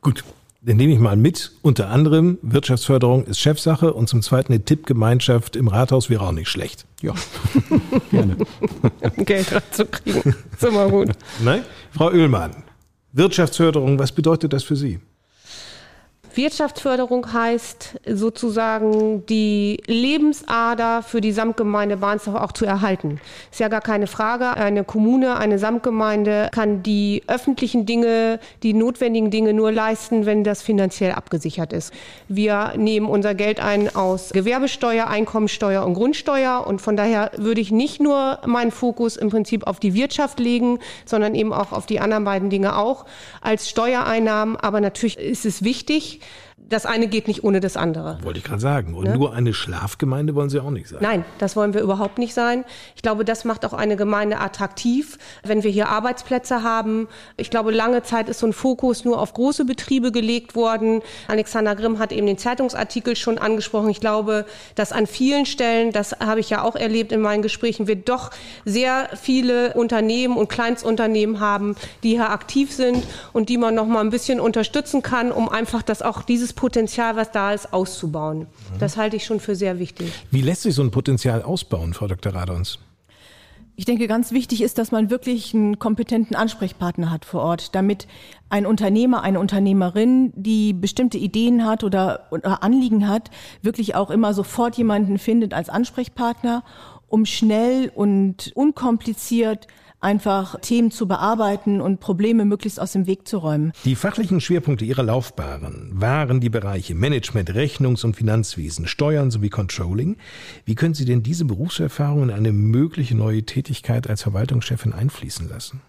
Gut, dann nehme ich mal mit. Unter anderem Wirtschaftsförderung ist Chefsache und zum Zweiten eine Tippgemeinschaft im Rathaus wäre auch nicht schlecht. Ja, gerne. Geld reinzukriegen, ist immer gut. Nein? Frau Oehlmann, Wirtschaftsförderung, was bedeutet das für Sie? Wirtschaftsförderung heißt sozusagen die Lebensader für die Samtgemeinde Barnsdorf auch zu erhalten. Ist ja gar keine Frage. Eine Kommune, eine Samtgemeinde kann die öffentlichen Dinge, die notwendigen Dinge nur leisten, wenn das finanziell abgesichert ist. Wir nehmen unser Geld ein aus Gewerbesteuer, Einkommensteuer und Grundsteuer und von daher würde ich nicht nur meinen Fokus im Prinzip auf die Wirtschaft legen, sondern eben auch auf die anderen beiden Dinge auch als Steuereinnahmen. Aber natürlich ist es wichtig, das eine geht nicht ohne das andere. Wollte ich gerade sagen. Und ne? nur eine Schlafgemeinde wollen Sie auch nicht sein. Nein, das wollen wir überhaupt nicht sein. Ich glaube, das macht auch eine Gemeinde attraktiv, wenn wir hier Arbeitsplätze haben. Ich glaube, lange Zeit ist so ein Fokus nur auf große Betriebe gelegt worden. Alexander Grimm hat eben den Zeitungsartikel schon angesprochen. Ich glaube, dass an vielen Stellen, das habe ich ja auch erlebt in meinen Gesprächen, wir doch sehr viele Unternehmen und Kleinstunternehmen haben, die hier aktiv sind und die man noch mal ein bisschen unterstützen kann, um einfach das auch dieses Potenzial, was da ist, auszubauen. Mhm. Das halte ich schon für sehr wichtig. Wie lässt sich so ein Potenzial ausbauen, Frau Dr. Radons? Ich denke, ganz wichtig ist, dass man wirklich einen kompetenten Ansprechpartner hat vor Ort, damit ein Unternehmer, eine Unternehmerin, die bestimmte Ideen hat oder, oder Anliegen hat, wirklich auch immer sofort jemanden findet als Ansprechpartner, um schnell und unkompliziert einfach Themen zu bearbeiten und Probleme möglichst aus dem Weg zu räumen. Die fachlichen Schwerpunkte Ihrer Laufbahn waren die Bereiche Management, Rechnungs- und Finanzwesen, Steuern sowie Controlling. Wie können Sie denn diese Berufserfahrung in eine mögliche neue Tätigkeit als Verwaltungschefin einfließen lassen?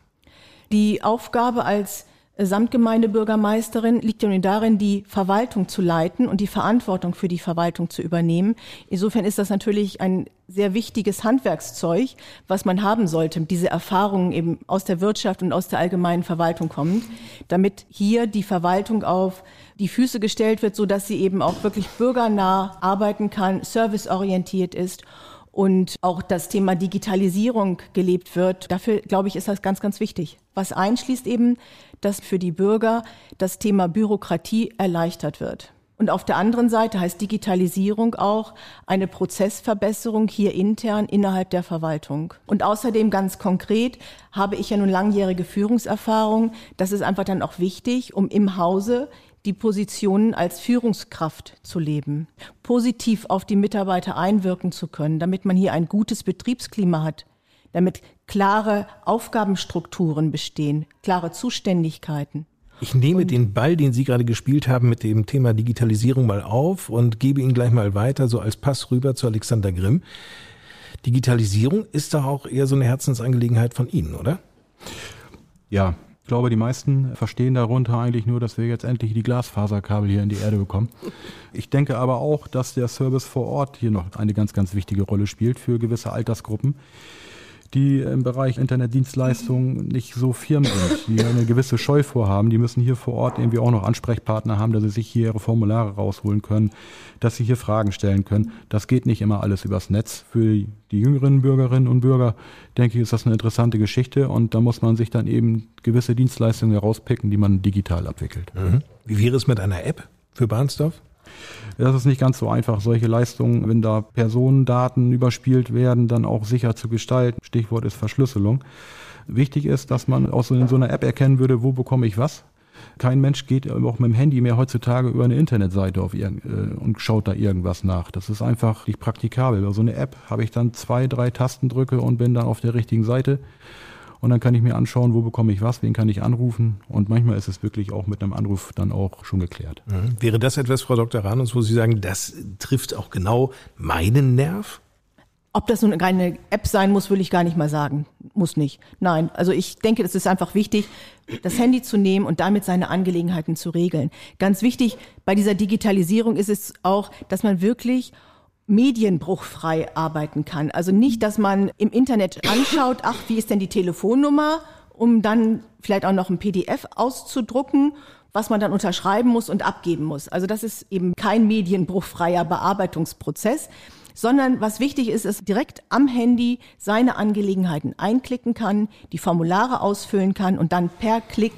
Die Aufgabe als Samtgemeindebürgermeisterin liegt ja nun darin, die Verwaltung zu leiten und die Verantwortung für die Verwaltung zu übernehmen. Insofern ist das natürlich ein sehr wichtiges Handwerkszeug, was man haben sollte, diese Erfahrungen eben aus der Wirtschaft und aus der allgemeinen Verwaltung kommt, damit hier die Verwaltung auf die Füße gestellt wird, so dass sie eben auch wirklich bürgernah arbeiten kann, serviceorientiert ist und auch das Thema Digitalisierung gelebt wird. Dafür, glaube ich, ist das ganz, ganz wichtig. Was einschließt eben, dass für die Bürger das Thema Bürokratie erleichtert wird. Und auf der anderen Seite heißt Digitalisierung auch eine Prozessverbesserung hier intern innerhalb der Verwaltung. Und außerdem ganz konkret habe ich ja nun langjährige Führungserfahrung. Das ist einfach dann auch wichtig, um im Hause die Positionen als Führungskraft zu leben, positiv auf die Mitarbeiter einwirken zu können, damit man hier ein gutes Betriebsklima hat, damit klare Aufgabenstrukturen bestehen, klare Zuständigkeiten. Ich nehme und den Ball, den Sie gerade gespielt haben mit dem Thema Digitalisierung mal auf und gebe ihn gleich mal weiter, so als Pass rüber zu Alexander Grimm. Digitalisierung ist doch auch eher so eine Herzensangelegenheit von Ihnen, oder? Ja, ich glaube, die meisten verstehen darunter eigentlich nur, dass wir jetzt endlich die Glasfaserkabel hier in die Erde bekommen. Ich denke aber auch, dass der Service vor Ort hier noch eine ganz, ganz wichtige Rolle spielt für gewisse Altersgruppen die im Bereich Internetdienstleistungen nicht so firm sind, die eine gewisse Scheu vorhaben. Die müssen hier vor Ort irgendwie auch noch Ansprechpartner haben, dass sie sich hier ihre Formulare rausholen können, dass sie hier Fragen stellen können. Das geht nicht immer alles übers Netz. Für die jüngeren Bürgerinnen und Bürger, denke ich, ist das eine interessante Geschichte und da muss man sich dann eben gewisse Dienstleistungen herauspicken, die man digital abwickelt. Mhm. Wie wäre es mit einer App für Bahnsdorf? Das ist nicht ganz so einfach, solche Leistungen, wenn da Personendaten überspielt werden, dann auch sicher zu gestalten. Stichwort ist Verschlüsselung. Wichtig ist, dass man auch so in so einer App erkennen würde, wo bekomme ich was. Kein Mensch geht auch mit dem Handy mehr heutzutage über eine Internetseite auf äh, und schaut da irgendwas nach. Das ist einfach nicht praktikabel. Bei so eine App habe ich dann zwei, drei Tastendrücke und bin dann auf der richtigen Seite. Und dann kann ich mir anschauen, wo bekomme ich was, wen kann ich anrufen. Und manchmal ist es wirklich auch mit einem Anruf dann auch schon geklärt. Mhm. Wäre das etwas, Frau Dr. Ranus, wo Sie sagen, das trifft auch genau meinen Nerv? Ob das nun eine App sein muss, will ich gar nicht mal sagen. Muss nicht. Nein, also ich denke, es ist einfach wichtig, das Handy zu nehmen und damit seine Angelegenheiten zu regeln. Ganz wichtig bei dieser Digitalisierung ist es auch, dass man wirklich medienbruchfrei arbeiten kann. Also nicht, dass man im Internet anschaut, ach, wie ist denn die Telefonnummer, um dann vielleicht auch noch ein PDF auszudrucken, was man dann unterschreiben muss und abgeben muss. Also das ist eben kein medienbruchfreier Bearbeitungsprozess, sondern was wichtig ist, ist direkt am Handy seine Angelegenheiten einklicken kann, die Formulare ausfüllen kann und dann per Klick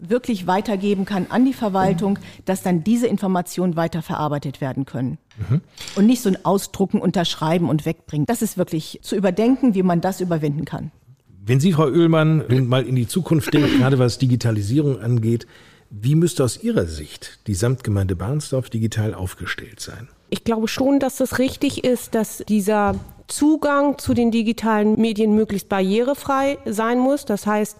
wirklich weitergeben kann an die Verwaltung, dass dann diese Informationen weiterverarbeitet werden können. Mhm. Und nicht so ein Ausdrucken, Unterschreiben und Wegbringen. Das ist wirklich zu überdenken, wie man das überwinden kann. Wenn Sie, Frau Oehlmann, mal in die Zukunft denken, gerade was Digitalisierung angeht, wie müsste aus Ihrer Sicht die Samtgemeinde Barnsdorf digital aufgestellt sein? Ich glaube schon, dass es richtig ist, dass dieser Zugang zu den digitalen Medien möglichst barrierefrei sein muss. Das heißt,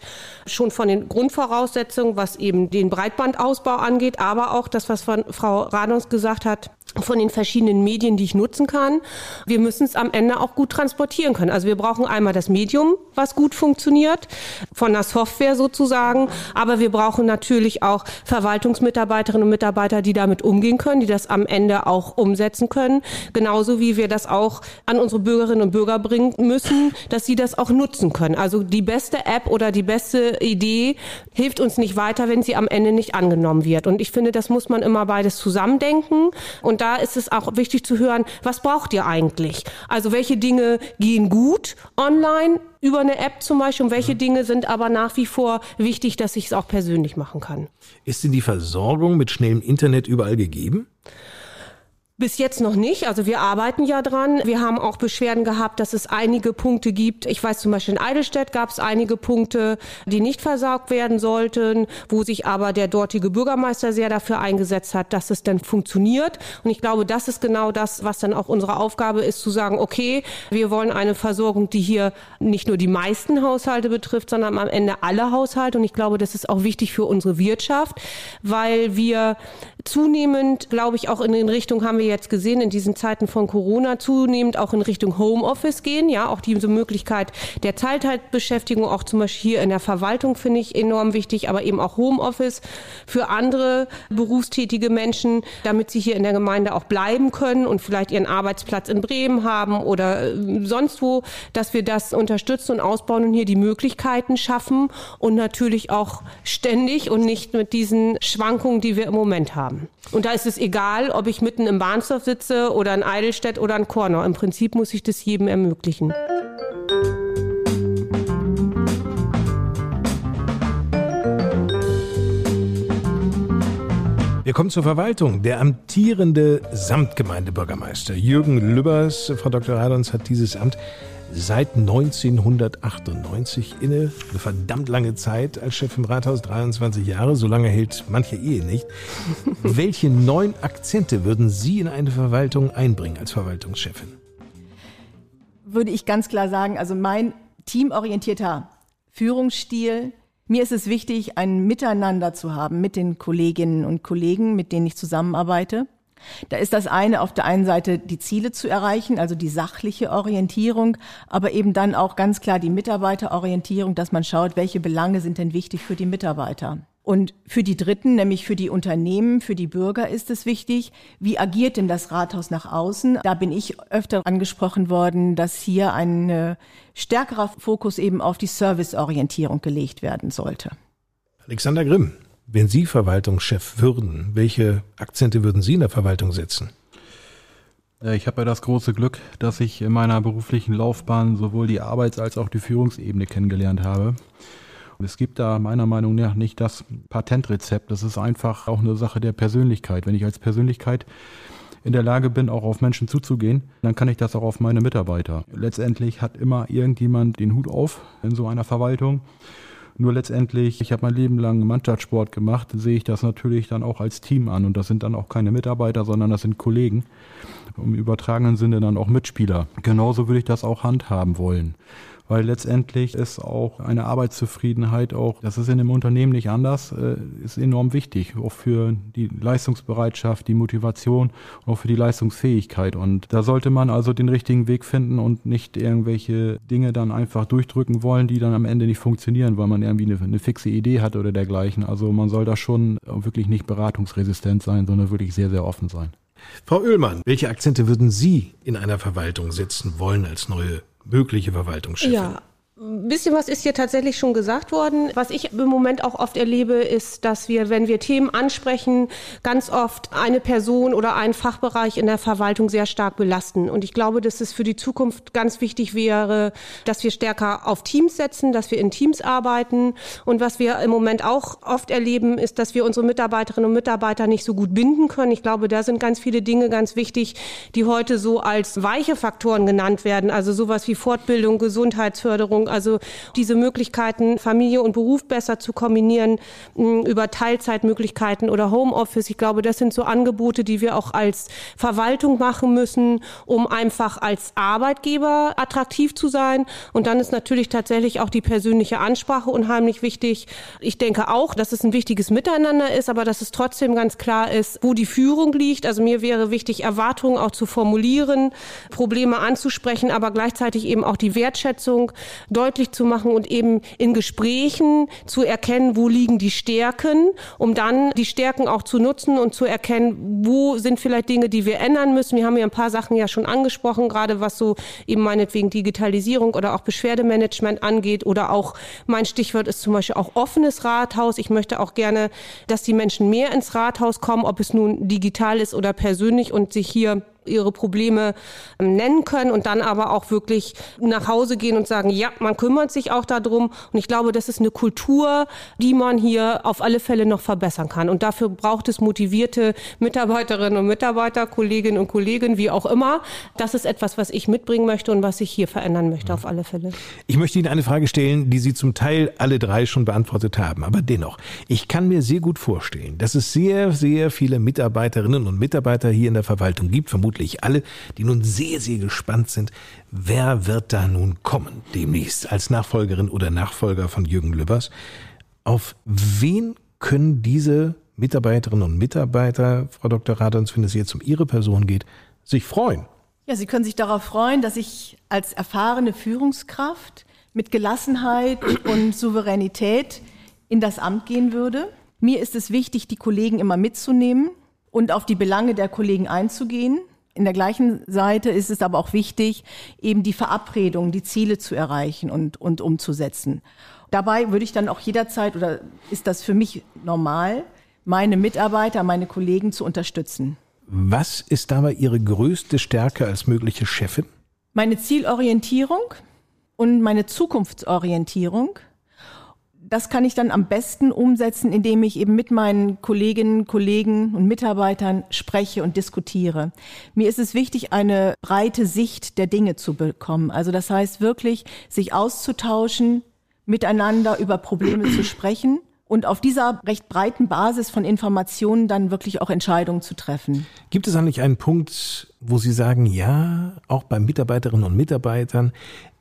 schon von den Grundvoraussetzungen, was eben den Breitbandausbau angeht, aber auch das, was von Frau Radons gesagt hat, von den verschiedenen Medien, die ich nutzen kann. Wir müssen es am Ende auch gut transportieren können. Also wir brauchen einmal das Medium, was gut funktioniert, von der Software sozusagen, aber wir brauchen natürlich auch Verwaltungsmitarbeiterinnen und Mitarbeiter, die damit umgehen können, die das am Ende auch umsetzen können, genauso wie wir das auch an unsere Bürgerinnen und Bürger bringen müssen, dass sie das auch nutzen können. Also die beste App oder die beste Idee hilft uns nicht weiter, wenn sie am Ende nicht angenommen wird. Und ich finde, das muss man immer beides zusammendenken und da ist es auch wichtig zu hören, was braucht ihr eigentlich? Also welche Dinge gehen gut online über eine App zum Beispiel und welche Dinge sind aber nach wie vor wichtig, dass ich es auch persönlich machen kann. Ist denn die Versorgung mit schnellem Internet überall gegeben? Bis jetzt noch nicht. Also wir arbeiten ja dran. Wir haben auch Beschwerden gehabt, dass es einige Punkte gibt. Ich weiß zum Beispiel in Eidelstedt gab es einige Punkte, die nicht versorgt werden sollten, wo sich aber der dortige Bürgermeister sehr dafür eingesetzt hat, dass es dann funktioniert. Und ich glaube, das ist genau das, was dann auch unsere Aufgabe ist, zu sagen, okay, wir wollen eine Versorgung, die hier nicht nur die meisten Haushalte betrifft, sondern am Ende alle Haushalte. Und ich glaube, das ist auch wichtig für unsere Wirtschaft, weil wir zunehmend, glaube ich, auch in den Richtungen haben wir jetzt gesehen, in diesen Zeiten von Corona zunehmend auch in Richtung Homeoffice gehen. Ja, auch diese Möglichkeit der Teilzeitbeschäftigung, auch zum Beispiel hier in der Verwaltung finde ich enorm wichtig, aber eben auch Homeoffice für andere berufstätige Menschen, damit sie hier in der Gemeinde auch bleiben können und vielleicht ihren Arbeitsplatz in Bremen haben oder äh, sonst wo, dass wir das unterstützen und ausbauen und hier die Möglichkeiten schaffen und natürlich auch ständig und nicht mit diesen Schwankungen, die wir im Moment haben. Und da ist es egal, ob ich mitten im Bahnsdorf sitze oder in Eidelstedt oder in Kornau. Im Prinzip muss ich das jedem ermöglichen. Wir kommen zur Verwaltung. Der amtierende Samtgemeindebürgermeister Jürgen Lübbers, Frau Dr. Radons, hat dieses Amt seit 1998 inne. Eine verdammt lange Zeit als Chef im Rathaus, 23 Jahre. So lange hält manche Ehe nicht. Welche neuen Akzente würden Sie in eine Verwaltung einbringen als Verwaltungschefin? Würde ich ganz klar sagen, also mein teamorientierter Führungsstil. Mir ist es wichtig, ein Miteinander zu haben mit den Kolleginnen und Kollegen, mit denen ich zusammenarbeite. Da ist das eine auf der einen Seite die Ziele zu erreichen, also die sachliche Orientierung, aber eben dann auch ganz klar die Mitarbeiterorientierung, dass man schaut, welche Belange sind denn wichtig für die Mitarbeiter. Und für die Dritten, nämlich für die Unternehmen, für die Bürger ist es wichtig, wie agiert denn das Rathaus nach außen? Da bin ich öfter angesprochen worden, dass hier ein äh, stärkerer Fokus eben auf die Serviceorientierung gelegt werden sollte. Alexander Grimm, wenn Sie Verwaltungschef würden, welche Akzente würden Sie in der Verwaltung setzen? Ich habe ja das große Glück, dass ich in meiner beruflichen Laufbahn sowohl die Arbeits- als auch die Führungsebene kennengelernt habe. Es gibt da meiner Meinung nach nicht das Patentrezept. Das ist einfach auch eine Sache der Persönlichkeit. Wenn ich als Persönlichkeit in der Lage bin, auch auf Menschen zuzugehen, dann kann ich das auch auf meine Mitarbeiter. Letztendlich hat immer irgendjemand den Hut auf in so einer Verwaltung. Nur letztendlich, ich habe mein Leben lang Mannschaftssport gemacht, sehe ich das natürlich dann auch als Team an. Und das sind dann auch keine Mitarbeiter, sondern das sind Kollegen. Im übertragenen Sinne dann auch Mitspieler. Genauso würde ich das auch handhaben wollen weil letztendlich ist auch eine Arbeitszufriedenheit auch, das ist in einem Unternehmen nicht anders, äh, ist enorm wichtig, auch für die Leistungsbereitschaft, die Motivation, auch für die Leistungsfähigkeit. Und da sollte man also den richtigen Weg finden und nicht irgendwelche Dinge dann einfach durchdrücken wollen, die dann am Ende nicht funktionieren, weil man irgendwie eine, eine fixe Idee hat oder dergleichen. Also man soll da schon wirklich nicht beratungsresistent sein, sondern wirklich sehr, sehr offen sein. Frau Oehlmann, welche Akzente würden Sie in einer Verwaltung setzen wollen als neue mögliche Verwaltungschefin? Ja, ein bisschen was ist hier tatsächlich schon gesagt worden. Was ich im Moment auch oft erlebe, ist, dass wir, wenn wir Themen ansprechen, ganz oft eine Person oder einen Fachbereich in der Verwaltung sehr stark belasten. Und ich glaube, dass es für die Zukunft ganz wichtig wäre, dass wir stärker auf Teams setzen, dass wir in Teams arbeiten. Und was wir im Moment auch oft erleben, ist, dass wir unsere Mitarbeiterinnen und Mitarbeiter nicht so gut binden können. Ich glaube, da sind ganz viele Dinge ganz wichtig, die heute so als weiche Faktoren genannt werden. Also sowas wie Fortbildung, Gesundheitsförderung, Also diese Möglichkeiten, Familie und Beruf besser zu kombinieren, über Teilzeitmöglichkeiten oder Homeoffice. Ich glaube, das sind so Angebote, die wir auch als Verwaltung machen müssen, um einfach als Arbeitgeber attraktiv zu sein. Und dann ist natürlich tatsächlich auch die persönliche Ansprache unheimlich wichtig. Ich denke auch, dass es ein wichtiges Miteinander ist, aber dass es trotzdem ganz klar ist, wo die Führung liegt. Also mir wäre wichtig, Erwartungen auch zu formulieren, Probleme anzusprechen, aber gleichzeitig eben auch die Wertschätzung deutlich zu machen und eben in Gesprächen zu erkennen, wo liegen die Stärken, um dann die Stärken auch zu nutzen und zu erkennen, wo sind vielleicht Dinge, die wir ändern müssen. Wir haben ja ein paar Sachen ja schon angesprochen, gerade was so eben meinetwegen Digitalisierung oder auch Beschwerdemanagement angeht oder auch mein Stichwort ist zum Beispiel auch offenes Rathaus. Ich möchte auch gerne, dass die Menschen mehr ins Rathaus kommen, ob es nun digital ist oder persönlich und sich hier ihre Probleme ähm, nennen können und dann aber auch wirklich nach Hause gehen und sagen, ja, man kümmert sich auch darum. Und ich glaube, das ist eine Kultur, die man hier auf alle Fälle noch verbessern kann. Und dafür braucht es motivierte Mitarbeiterinnen und Mitarbeiter, Kolleginnen und Kollegen, wie auch immer. Das ist etwas, was ich mitbringen möchte und was ich hier verändern möchte, auf alle Fälle. Ich möchte Ihnen eine Frage stellen, die Sie zum Teil alle drei schon beantwortet haben. Aber dennoch, ich kann mir sehr gut vorstellen, dass es sehr, sehr viele Mitarbeiterinnen und Mitarbeiter hier in der Verwaltung gibt, vermutlich vermutlich alle, die nun sehr, sehr gespannt sind, wer wird da nun kommen demnächst als Nachfolgerin oder Nachfolger von Jürgen Lübbers. Auf wen können diese Mitarbeiterinnen und Mitarbeiter, Frau Dr. Radons, wenn es jetzt um Ihre Person geht, sich freuen? Ja, Sie können sich darauf freuen, dass ich als erfahrene Führungskraft mit Gelassenheit und Souveränität in das Amt gehen würde. Mir ist es wichtig, die Kollegen immer mitzunehmen und auf die Belange der Kollegen einzugehen. In der gleichen Seite ist es aber auch wichtig, eben die Verabredungen, die Ziele zu erreichen und, und umzusetzen. Dabei würde ich dann auch jederzeit, oder ist das für mich normal, meine Mitarbeiter, meine Kollegen zu unterstützen. Was ist dabei Ihre größte Stärke als mögliche Chefin? Meine Zielorientierung und meine Zukunftsorientierung das kann ich dann am besten umsetzen, indem ich eben mit meinen Kolleginnen, Kollegen und Mitarbeitern spreche und diskutiere. Mir ist es wichtig, eine breite Sicht der Dinge zu bekommen. Also das heißt wirklich, sich auszutauschen, miteinander über Probleme zu sprechen und auf dieser recht breiten Basis von Informationen dann wirklich auch Entscheidungen zu treffen. Gibt es eigentlich einen Punkt, wo Sie sagen, ja, auch bei Mitarbeiterinnen und Mitarbeitern,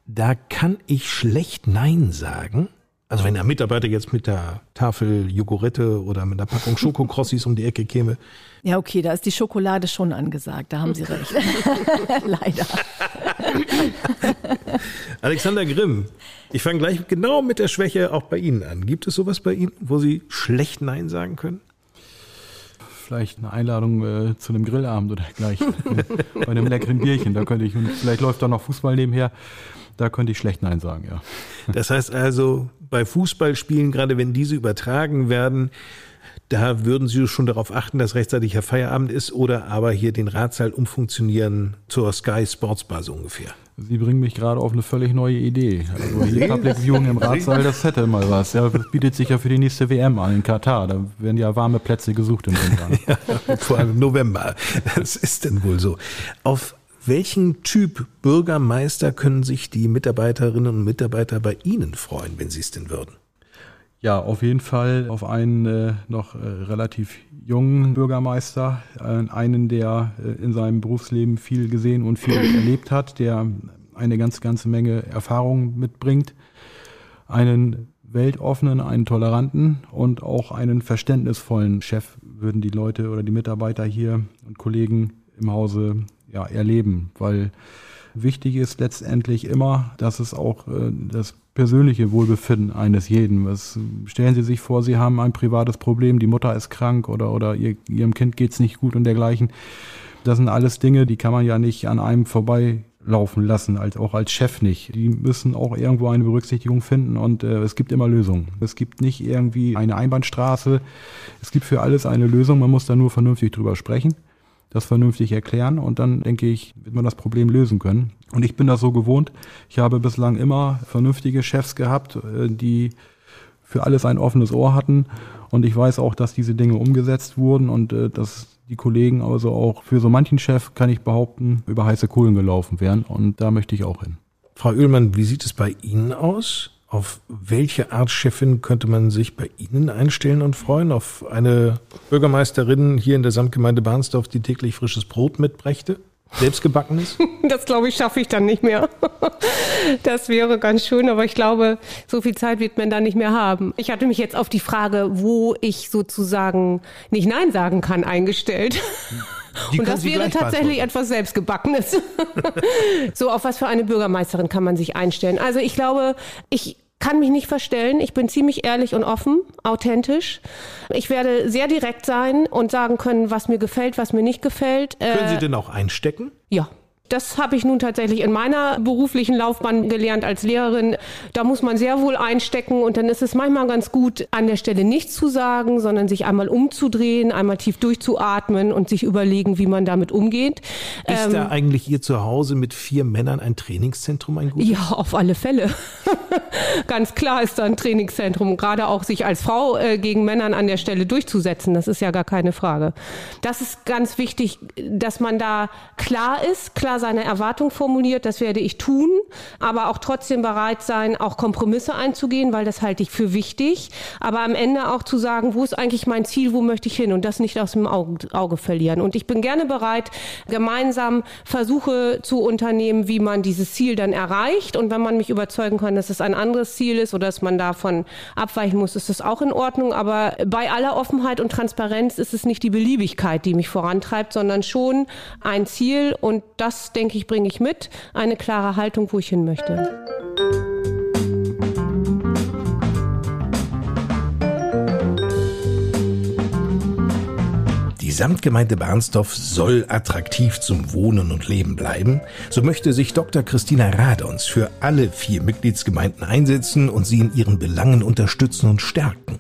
da kann ich schlecht Nein sagen? Also wenn der Mitarbeiter jetzt mit der Tafel Jogurette oder mit einer Packung Schokokrossis um die Ecke käme. Ja, okay, da ist die Schokolade schon angesagt, da haben Sie recht. Leider. Alexander Grimm, ich fange gleich genau mit der Schwäche auch bei Ihnen an. Gibt es sowas bei Ihnen, wo Sie schlecht Nein sagen können? Vielleicht eine Einladung äh, zu einem Grillabend oder gleich äh, bei einem leckeren Bierchen. Da könnte ich, und vielleicht läuft da noch Fußball nebenher. Da könnte ich schlecht Nein sagen, ja. Das heißt also, bei Fußballspielen, gerade wenn diese übertragen werden, da würden Sie schon darauf achten, dass rechtzeitiger Feierabend ist oder aber hier den Ratsaal umfunktionieren zur Sky Sports Bar so ungefähr. Sie bringen mich gerade auf eine völlig neue Idee. Also hier Public Viewing im Ratsaal, das hätte mal was. Ja, das bietet sich ja für die nächste WM an in Katar. Da werden ja warme Plätze gesucht im Winter. ja, vor allem im November. Das ist denn wohl so. Auf welchen Typ Bürgermeister können sich die Mitarbeiterinnen und Mitarbeiter bei Ihnen freuen, wenn Sie es denn würden? Ja, auf jeden Fall auf einen äh, noch äh, relativ jungen Bürgermeister, äh, einen, der äh, in seinem Berufsleben viel gesehen und viel erlebt hat, der eine ganz, ganze Menge Erfahrung mitbringt, einen weltoffenen, einen toleranten und auch einen verständnisvollen Chef würden die Leute oder die Mitarbeiter hier und Kollegen im Hause ja, erleben, weil wichtig ist letztendlich immer, dass es auch äh, das persönliche Wohlbefinden eines jeden. Was, stellen Sie sich vor, Sie haben ein privates Problem, die Mutter ist krank oder, oder ihr, Ihrem Kind geht's nicht gut und dergleichen. Das sind alles Dinge, die kann man ja nicht an einem vorbeilaufen lassen, als auch als Chef nicht. Die müssen auch irgendwo eine Berücksichtigung finden und äh, es gibt immer Lösungen. Es gibt nicht irgendwie eine Einbahnstraße. Es gibt für alles eine Lösung. Man muss da nur vernünftig drüber sprechen das vernünftig erklären und dann denke ich, wird man das Problem lösen können. Und ich bin das so gewohnt. Ich habe bislang immer vernünftige Chefs gehabt, äh, die für alles ein offenes Ohr hatten. Und ich weiß auch, dass diese Dinge umgesetzt wurden und äh, dass die Kollegen also auch für so manchen Chef, kann ich behaupten, über heiße Kohlen gelaufen wären. Und da möchte ich auch hin. Frau Oehlmann, wie sieht es bei Ihnen aus? Auf welche Art Chefin könnte man sich bei Ihnen einstellen und freuen? Auf eine Bürgermeisterin hier in der Samtgemeinde Barnsdorf, die täglich frisches Brot mitbrächte? Selbstgebackenes? Das glaube ich, schaffe ich dann nicht mehr. Das wäre ganz schön, aber ich glaube, so viel Zeit wird man dann nicht mehr haben. Ich hatte mich jetzt auf die Frage, wo ich sozusagen nicht Nein sagen kann, eingestellt. Die und das wäre tatsächlich etwas Selbstgebackenes. so, auf was für eine Bürgermeisterin kann man sich einstellen? Also ich glaube, ich kann mich nicht verstellen. Ich bin ziemlich ehrlich und offen, authentisch. Ich werde sehr direkt sein und sagen können, was mir gefällt, was mir nicht gefällt. Können Sie äh, denn auch einstecken? Ja. Das habe ich nun tatsächlich in meiner beruflichen Laufbahn gelernt als Lehrerin. Da muss man sehr wohl einstecken und dann ist es manchmal ganz gut, an der Stelle nichts zu sagen, sondern sich einmal umzudrehen, einmal tief durchzuatmen und sich überlegen, wie man damit umgeht. Ist ähm, da eigentlich Ihr Zuhause mit vier Männern ein Trainingszentrum ein gutes? Ja, auf alle Fälle. ganz klar ist da ein Trainingszentrum, gerade auch sich als Frau äh, gegen Männern an der Stelle durchzusetzen, das ist ja gar keine Frage. Das ist ganz wichtig, dass man da klar ist, klar seine Erwartung formuliert, das werde ich tun, aber auch trotzdem bereit sein, auch Kompromisse einzugehen, weil das halte ich für wichtig. Aber am Ende auch zu sagen, wo ist eigentlich mein Ziel, wo möchte ich hin und das nicht aus dem Auge, Auge verlieren. Und ich bin gerne bereit, gemeinsam Versuche zu unternehmen, wie man dieses Ziel dann erreicht. Und wenn man mich überzeugen kann, dass es ein anderes Ziel ist oder dass man davon abweichen muss, ist das auch in Ordnung. Aber bei aller Offenheit und Transparenz ist es nicht die Beliebigkeit, die mich vorantreibt, sondern schon ein Ziel und das denke ich, bringe ich mit. Eine klare Haltung, wo ich hin möchte. Die Samtgemeinde Barnsdorf soll attraktiv zum Wohnen und Leben bleiben. So möchte sich Dr. Christina Radons für alle vier Mitgliedsgemeinden einsetzen und sie in ihren Belangen unterstützen und stärken.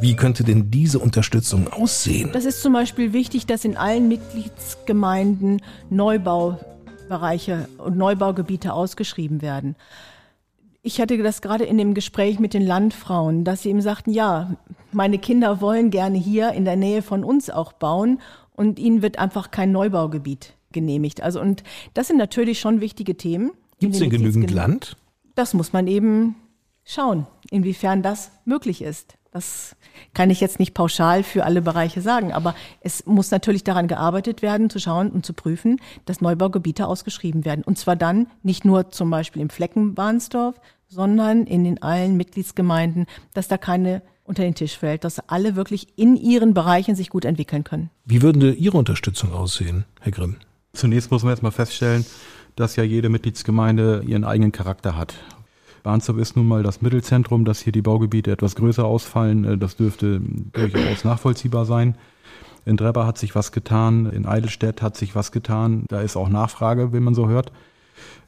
Wie könnte denn diese Unterstützung aussehen? Das ist zum Beispiel wichtig, dass in allen Mitgliedsgemeinden Neubau Bereiche und Neubaugebiete ausgeschrieben werden. Ich hatte das gerade in dem Gespräch mit den Landfrauen, dass sie ihm sagten, ja, meine Kinder wollen gerne hier in der Nähe von uns auch bauen und ihnen wird einfach kein Neubaugebiet genehmigt. Also und das sind natürlich schon wichtige Themen. Gibt es denn genügend Land? Das muss man eben schauen, inwiefern das möglich ist. Das kann ich jetzt nicht pauschal für alle Bereiche sagen, aber es muss natürlich daran gearbeitet werden, zu schauen und zu prüfen, dass Neubaugebiete ausgeschrieben werden. Und zwar dann nicht nur zum Beispiel im Flecken Bahnsdorf, sondern in den allen Mitgliedsgemeinden, dass da keine unter den Tisch fällt, dass alle wirklich in ihren Bereichen sich gut entwickeln können. Wie würde Ihre Unterstützung aussehen, Herr Grimm? Zunächst muss man erstmal feststellen, dass ja jede Mitgliedsgemeinde ihren eigenen Charakter hat. Barnsdorf ist nun mal das Mittelzentrum, dass hier die Baugebiete etwas größer ausfallen. Äh, das dürfte durchaus nachvollziehbar sein. In Drebber hat sich was getan, in Eidelstedt hat sich was getan. Da ist auch Nachfrage, wenn man so hört.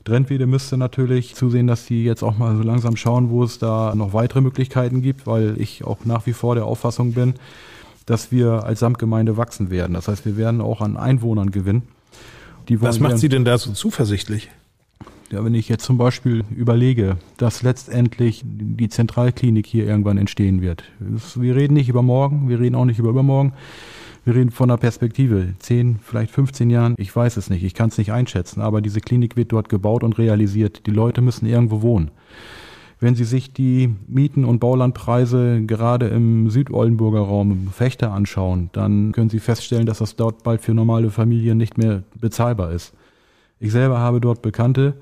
Drentwede müsste natürlich zusehen, dass die jetzt auch mal so langsam schauen, wo es da noch weitere Möglichkeiten gibt, weil ich auch nach wie vor der Auffassung bin, dass wir als Samtgemeinde wachsen werden. Das heißt, wir werden auch an Einwohnern gewinnen. Was macht Sie denn da so zuversichtlich? Ja, wenn ich jetzt zum Beispiel überlege, dass letztendlich die Zentralklinik hier irgendwann entstehen wird. Wir reden nicht über morgen, wir reden auch nicht über übermorgen. Wir reden von einer Perspektive, 10, vielleicht 15 Jahren, ich weiß es nicht, ich kann es nicht einschätzen, aber diese Klinik wird dort gebaut und realisiert. Die Leute müssen irgendwo wohnen. Wenn Sie sich die Mieten- und Baulandpreise gerade im Südoldenburger Raum Fechter anschauen, dann können Sie feststellen, dass das dort bald für normale Familien nicht mehr bezahlbar ist. Ich selber habe dort Bekannte,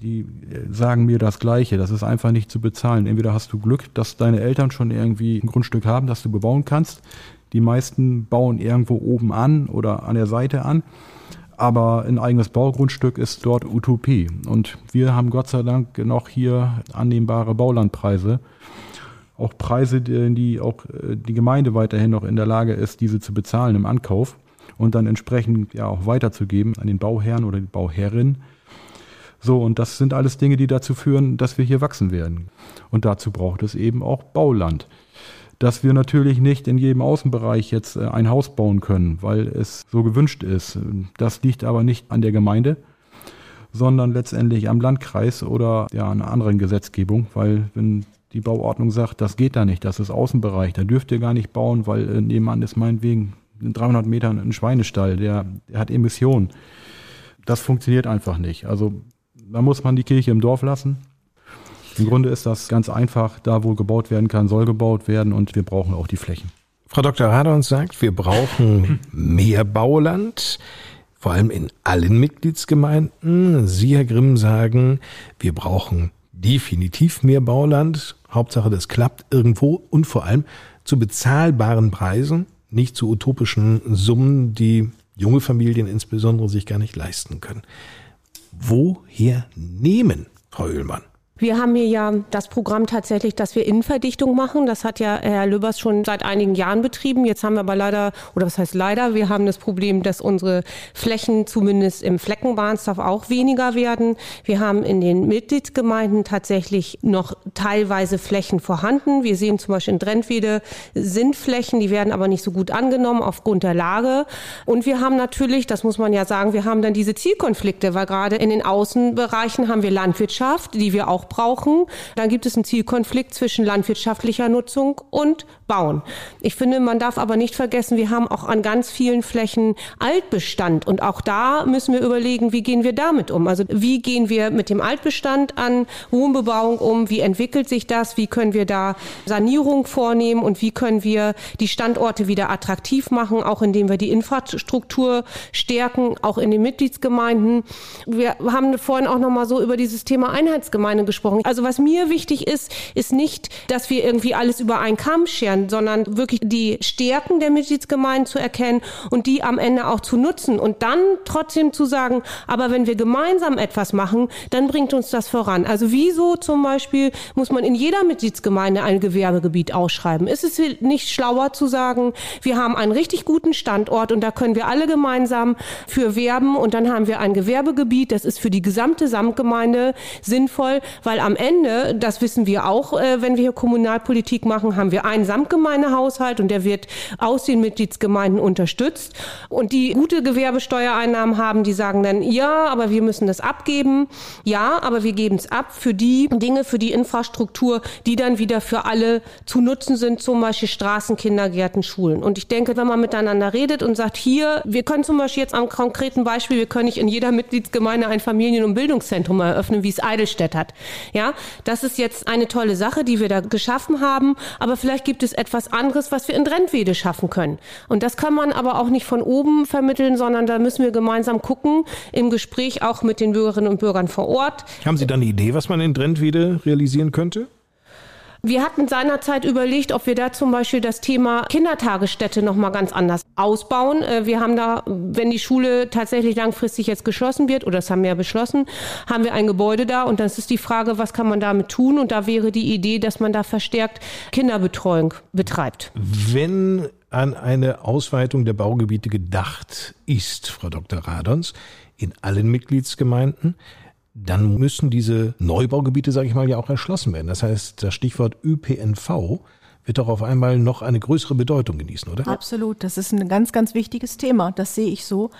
die sagen mir das Gleiche. Das ist einfach nicht zu bezahlen. Entweder hast du Glück, dass deine Eltern schon irgendwie ein Grundstück haben, das du bebauen kannst. Die meisten bauen irgendwo oben an oder an der Seite an. Aber ein eigenes Baugrundstück ist dort Utopie. Und wir haben Gott sei Dank noch hier annehmbare Baulandpreise. Auch Preise, die auch äh, die Gemeinde weiterhin noch in der Lage ist, diese zu bezahlen im Ankauf und dann entsprechend ja auch weiterzugeben an den Bauherrn oder die Bauherrin. So, und das sind alles Dinge, die dazu führen, dass wir hier wachsen werden. Und dazu braucht es eben auch Bauland. Dass wir natürlich nicht in jedem Außenbereich jetzt äh, ein Haus bauen können, weil es so gewünscht ist. Das liegt aber nicht an der Gemeinde, sondern letztendlich am Landkreis oder ja, einer anderen Gesetzgebung, weil wenn die Bauordnung sagt, das geht da nicht, das ist Außenbereich, da dürft ihr gar nicht bauen, weil äh, nebenan ist meinetwegen in 300 Metern ein Schweinestall, der, der hat Emissionen. Das funktioniert einfach nicht. Also Da muss man die Kirche im Dorf lassen. Im Grunde ist das ganz einfach. Da, wo gebaut werden kann, soll gebaut werden und wir brauchen auch die Flächen. Frau Dr. Radons sagt, wir brauchen mehr Bauland, vor allem in allen Mitgliedsgemeinden. Sie, Herr Grimm, sagen, wir brauchen definitiv mehr Bauland. Hauptsache, das klappt irgendwo und vor allem zu bezahlbaren Preisen, nicht zu utopischen Summen, die junge Familien insbesondere sich gar nicht leisten können. Woher nehmen, Frau Oehlmann? Wir haben hier ja das Programm tatsächlich, dass wir Innenverdichtung machen. Das hat ja Herr Lübbers schon seit einigen Jahren betrieben. Jetzt haben wir aber leider, oder was heißt leider, wir haben das Problem, dass unsere Flächen zumindest im Fleckenbahnsdorf auch weniger werden. Wir haben in den Mitgliedsgemeinden tatsächlich noch teilweise Flächen vorhanden. Wir sehen zum Beispiel in Drentwede sind Flächen, die werden aber nicht so gut angenommen aufgrund der Lage. Und wir haben natürlich, das muss man ja sagen, wir haben dann diese Zielkonflikte, weil gerade in den Außenbereichen haben wir Landwirtschaft, die wir auch brauchen. Dann gibt es einen Zielkonflikt zwischen landwirtschaftlicher Nutzung und Bauen. Ich finde, man darf aber nicht vergessen, wir haben auch an ganz vielen Flächen Altbestand und auch da müssen wir überlegen, wie gehen wir damit um? Also wie gehen wir mit dem Altbestand an Wohnbebauung um? Wie entwickelt sich das? Wie können wir da Sanierung vornehmen und wie können wir die Standorte wieder attraktiv machen, auch indem wir die Infrastruktur stärken, auch in den Mitgliedsgemeinden. Wir haben vorhin auch noch mal so über dieses Thema Einheitsgemeinde gesprochen gesprochen. Also was mir wichtig ist, ist nicht, dass wir irgendwie alles über einen Kamm scheren, sondern wirklich die Stärken der Mitgliedsgemeinden zu erkennen und die am Ende auch zu nutzen und dann trotzdem zu sagen, aber wenn wir gemeinsam etwas machen, dann bringt uns das voran. Also wieso zum Beispiel muss man in jeder Mitgliedsgemeinde ein Gewerbegebiet ausschreiben? Ist es nicht schlauer zu sagen, wir haben einen richtig guten Standort und da können wir alle gemeinsam für werben und dann haben wir ein Gewerbegebiet, das ist für die gesamte Samtgemeinde sinnvoll, weil am Ende, das wissen wir auch, äh, wenn wir hier Kommunalpolitik machen, haben wir einen Samtgemeindehaushalt und der wird aus den Mitgliedsgemeinden unterstützt. Und die gute Gewerbesteuereinnahmen haben, die sagen dann, ja, aber wir müssen das abgeben. Ja, aber wir geben es ab für die Dinge, für die Infrastruktur, die dann wieder für alle zu nutzen sind, zum Beispiel Straßen, Kindergärten, Schulen. Und ich denke, wenn man miteinander redet und sagt, hier, wir können zum Beispiel jetzt am konkreten Beispiel, wir können nicht in jeder Mitgliedsgemeinde ein Familien- und Bildungszentrum eröffnen, wie es Eidelstedt hat. Ja, das ist jetzt eine tolle Sache, die wir da geschaffen haben, aber vielleicht gibt es etwas anderes, was wir in Drentwede schaffen können. Und das kann man aber auch nicht von oben vermitteln, sondern da müssen wir gemeinsam gucken, im Gespräch auch mit den Bürgerinnen und Bürgern vor Ort. Haben Sie da eine Idee, was man in Drentwede realisieren könnte? Wir hatten seinerzeit überlegt, ob wir da zum Beispiel das Thema Kindertagesstätte nochmal ganz anders ausbauen. Äh, wir haben da, wenn die Schule tatsächlich langfristig jetzt geschlossen wird, oder das haben wir ja beschlossen, haben wir ein Gebäude da und das ist die Frage, was kann man damit tun? Und da wäre die Idee, dass man da verstärkt Kinderbetreuung betreibt. Wenn an eine Ausweitung der Baugebiete gedacht ist, Frau Dr. Radons, in allen Mitgliedsgemeinden, dann müssen diese Neubaugebiete, sage ich mal, ja auch erschlossen werden. Das heißt, das Stichwort ÖPNV wird doch auf einmal noch eine größere Bedeutung genießen, oder? Absolut, das ist ein ganz, ganz wichtiges Thema. Das sehe ich so.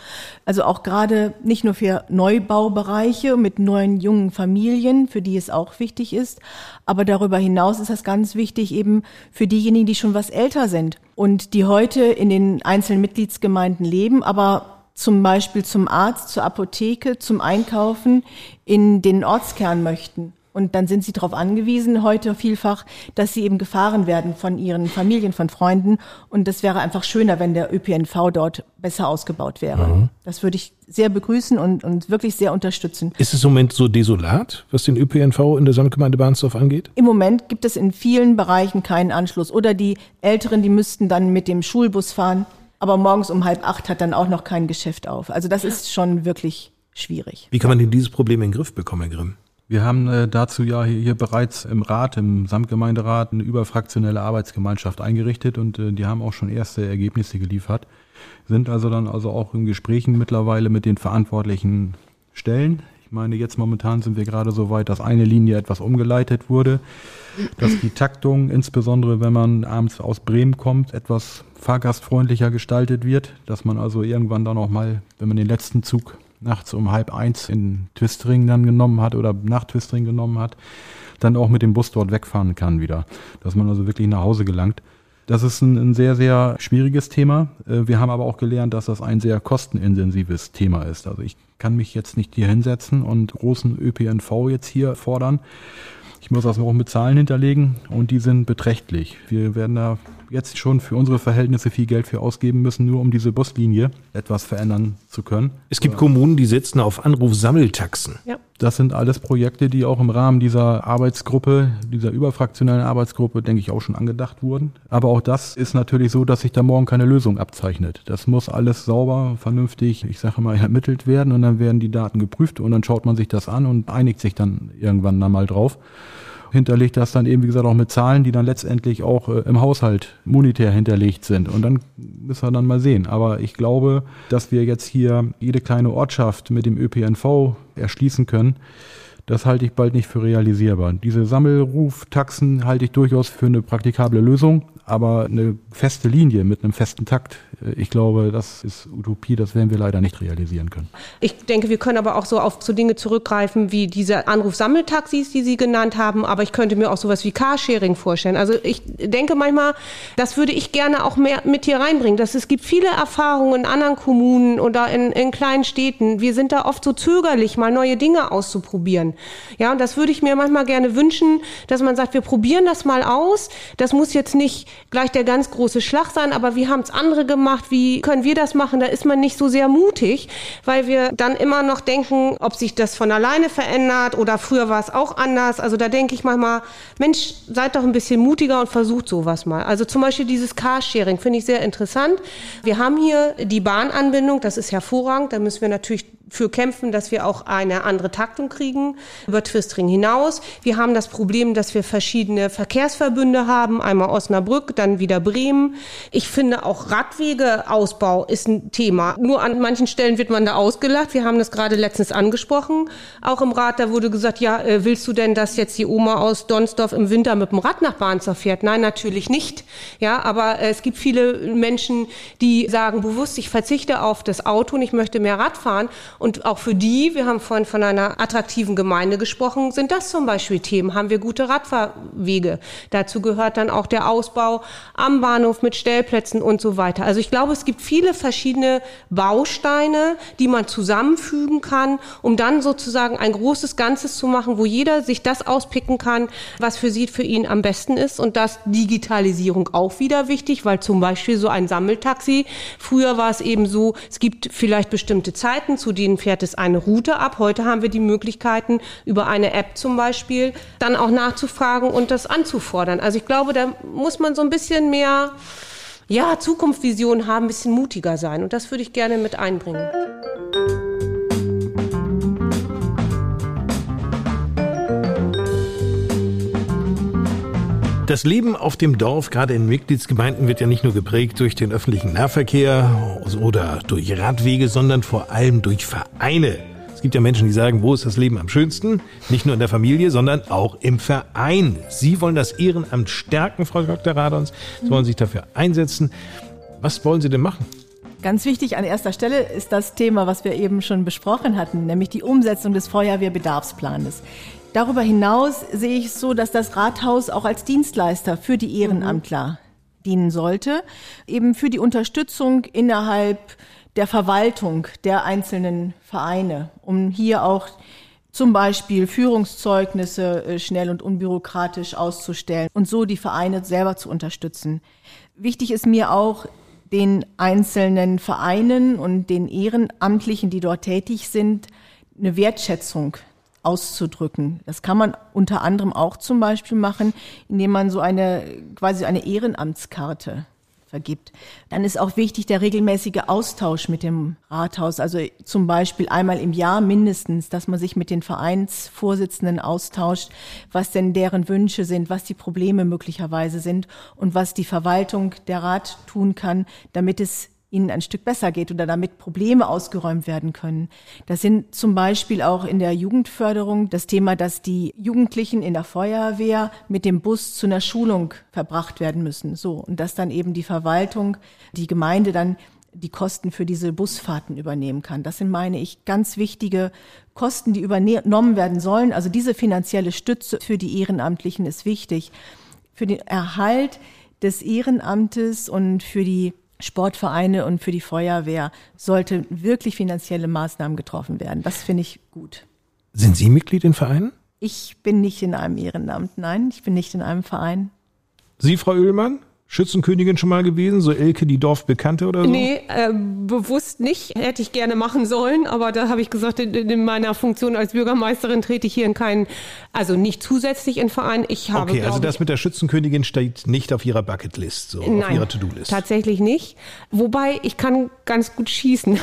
Also auch gerade nicht nur für Neubaubereiche mit neuen jungen Familien, für die es auch wichtig ist, aber darüber hinaus ist das ganz wichtig eben für diejenigen, die schon was älter sind und die heute in den einzelnen Mitgliedsgemeinden leben, aber zum Beispiel zum Arzt, zur Apotheke, zum Einkaufen in den Ortskern möchten. Und dann sind sie darauf angewiesen, heute vielfach, dass sie eben gefahren werden von ihren Familien, von Freunden. Und das wäre einfach schöner, wenn der ÖPNV dort besser ausgebaut wäre. Mhm. Das würde ich sehr begrüßen und, und wirklich sehr unterstützen. Ist es im Moment so desolat, was den ÖPNV in der Samtgemeinde Bahnsdorf angeht? Im Moment gibt es in vielen Bereichen keinen Anschluss. Oder die Älteren, die müssten dann mit dem Schulbus fahren aber morgens um halb acht hat dann auch noch kein Geschäft auf. Also das ist schon wirklich schwierig. Wie kann man denn dieses Problem in den Griff bekommen, Herr Grimm? Wir haben äh, dazu ja hier, bereits im Rat, im Samtgemeinderat, eine überfraktionelle Arbeitsgemeinschaft eingerichtet und äh, die haben auch schon erste Ergebnisse geliefert. Sind also dann also auch in Gesprächen mittlerweile mit den verantwortlichen Stellen. Ich meine, jetzt momentan sind wir gerade so weit, dass eine Linie etwas umgeleitet wurde dass die Taktung, insbesondere wenn man abends aus Bremen kommt, etwas fahrgastfreundlicher gestaltet wird, dass man also irgendwann dann auch mal, wenn man den letzten Zug nachts um halb eins in Twistring dann genommen hat oder nach Twistring genommen hat, dann auch mit dem Bus dort wegfahren kann wieder, dass man also wirklich nach Hause gelangt. Das ist ein, ein, sehr, sehr schwieriges Thema. Äh, wir haben aber auch gelernt, dass das ein sehr kostenintensives Thema ist. Also ich kann mich jetzt nicht hier hinsetzen und großen ÖPNV jetzt hier fordern. Ich muss das auch mit Zahlen hinterlegen und die sind beträchtlich. Wir werden da jetzt schon für unsere Verhältnisse viel Geld für ausgeben müssen, nur um diese Buslinie etwas verändern zu können. Es gibt Kommunen, die setzen auf Anrufsammeltaxen. Ja. Das sind alles Projekte, die auch im Rahmen dieser Arbeitsgruppe, dieser überfraktionellen Arbeitsgruppe, denke ich, auch schon angedacht wurden. Aber auch das ist natürlich so, dass sich da morgen keine Lösung abzeichnet. Das muss alles sauber, vernünftig, ich sage mal, ermittelt werden und dann werden die Daten geprüft und dann schaut man sich das an und einigt sich dann irgendwann da mal drauf hinterlegt das dann eben, wie gesagt, auch mit Zahlen, die dann letztendlich auch äh, im Haushalt monetär hinterlegt sind. Und dann müssen wir dann mal sehen. Aber ich glaube, dass wir jetzt hier jede kleine Ortschaft mit dem ÖPNV erschließen können. Das halte ich bald nicht für realisierbar. Diese Sammelruftaxen halte ich durchaus für eine praktikable Lösung, aber eine feste Linie mit einem festen Takt, ich glaube, das ist Utopie, das werden wir leider nicht realisieren können. Ich denke, wir können aber auch so auf so Dinge zurückgreifen wie diese Anrufsammeltaxis, die Sie genannt haben, aber ich könnte mir auch sowas wie Carsharing vorstellen. Also ich denke manchmal, das würde ich gerne auch mehr mit hier reinbringen. Dass es gibt viele Erfahrungen in anderen Kommunen oder in, in kleinen Städten. Wir sind da oft so zögerlich, mal neue Dinge auszuprobieren. Ja, und das würde ich mir manchmal gerne wünschen, dass man sagt, wir probieren das mal aus. Das muss jetzt nicht gleich der ganz große Schlag sein, aber wie haben es andere gemacht? Wie können wir das machen? Da ist man nicht so sehr mutig, weil wir dann immer noch denken, ob sich das von alleine verändert oder früher war es auch anders. Also da denke ich manchmal, Mensch, seid doch ein bisschen mutiger und versucht sowas mal. Also zum Beispiel dieses Carsharing finde ich sehr interessant. Wir haben hier die Bahnanbindung, das ist hervorragend. Da müssen wir natürlich für kämpfen, dass wir auch eine andere Taktung kriegen über Twistring hinaus. Wir haben das Problem, dass wir verschiedene Verkehrsverbünde haben, einmal Osnabrück, dann wieder Bremen. Ich finde auch Radwegeausbau ist ein Thema. Nur an manchen Stellen wird man da ausgelacht. Wir haben das gerade letztens angesprochen. Auch im Rat, da wurde gesagt, ja, äh, willst du denn, dass jetzt die Oma aus Donsdorf im Winter mit dem Rad nach Bahnsdorf fährt? Nein, natürlich nicht. Ja, aber äh, es gibt viele Menschen, die sagen bewusst, ich verzichte auf das Auto und ich möchte mehr Rad fahren. Und auch für die, wir haben vorhin von einer attraktiven Gemeinde gesprochen, sind das zum Beispiel Themen. Haben wir gute Radfahrwege? Dazu gehört dann auch der Ausbau am Bahnhof mit Stellplätzen und so weiter. Also ich glaube, es gibt viele verschiedene Bausteine, die man zusammenfügen kann, um dann sozusagen ein großes Ganzes zu machen, wo jeder sich das auspicken kann, was für sie, für ihn am besten ist. Und das Digitalisierung auch wieder wichtig, weil zum Beispiel so ein Sammeltaxi, früher war es eben so, es gibt vielleicht bestimmte Zeiten, zu denen denen fährt es eine Route ab. Heute haben wir die Möglichkeiten, über eine App zum Beispiel, dann auch nachzufragen und das anzufordern. Also ich glaube, da muss man so ein bisschen mehr, ja, Zukunftsvision haben, ein bisschen mutiger sein. Und das würde ich gerne mit einbringen. Das Leben auf dem Dorf, gerade in Mitgliedsgemeinden, wird ja nicht nur geprägt durch den öffentlichen Nahverkehr oder durch Radwege, sondern vor allem durch Vereine. Es gibt ja Menschen, die sagen, wo ist das Leben am schönsten? Nicht nur in der Familie, sondern auch im Verein. Sie wollen das Ehrenamt stärken, Frau Dr. Radons. Sie wollen sich dafür einsetzen. Was wollen Sie denn machen? Ganz wichtig an erster Stelle ist das Thema, was wir eben schon besprochen hatten, nämlich die Umsetzung des Feuerwehrbedarfsplanes. Darüber hinaus sehe ich es so, dass das Rathaus auch als Dienstleister für die Ehrenamtler mhm. dienen sollte, eben für die Unterstützung innerhalb der Verwaltung der einzelnen Vereine, um hier auch zum Beispiel Führungszeugnisse äh, schnell und unbürokratisch auszustellen und so die Vereine selber zu unterstützen. Wichtig ist mir auch, den einzelnen Vereinen und den Ehrenamtlichen, die dort tätig sind, eine Wertschätzung auszudrücken. Das kann man unter anderem auch zum Beispiel machen, indem man so eine quasi eine Ehrenamtskarte vergibt. Dann ist auch wichtig der regelmäßige Austausch mit dem Rathaus, also zum Beispiel einmal im Jahr mindestens, dass man sich mit den Vereinsvorsitzenden austauscht, was denn deren Wünsche sind, was die Probleme möglicherweise sind und was die Verwaltung der Rat tun kann, damit es ihnen ein Stück besser geht oder damit Probleme ausgeräumt werden können. Das sind zum Beispiel auch in der Jugendförderung das Thema, dass die Jugendlichen in der Feuerwehr mit dem Bus zu einer Schulung verbracht werden müssen. So. Und dass dann eben die Verwaltung, die Gemeinde dann die Kosten für diese Busfahrten übernehmen kann. Das sind, meine ich, ganz wichtige Kosten, die übernommen werden sollen. Also diese finanzielle Stütze für die Ehrenamtlichen ist wichtig. Für den Erhalt des Ehrenamtes und für die Sportvereine und für die Feuerwehr sollten wirklich finanzielle Maßnahmen getroffen werden. Das finde ich gut. Sind Sie Mitglied in Vereinen? Ich bin nicht in einem Ehrenamt, nein, ich bin nicht in einem Verein. Sie, Frau Oehlmann? Schützenkönigin schon mal gewesen? So Elke, die Dorfbekannte oder so? Nee, äh, bewusst nicht. Hätte ich gerne machen sollen, aber da habe ich gesagt, in, in, meiner Funktion als Bürgermeisterin trete ich hier in keinen, also nicht zusätzlich in Verein. Ich habe, okay, also das mit der Schützenkönigin steht nicht auf Ihrer Bucketlist, so Nein, auf Ihrer To-Do-List. Tatsächlich nicht. Wobei, ich kann ganz gut schießen.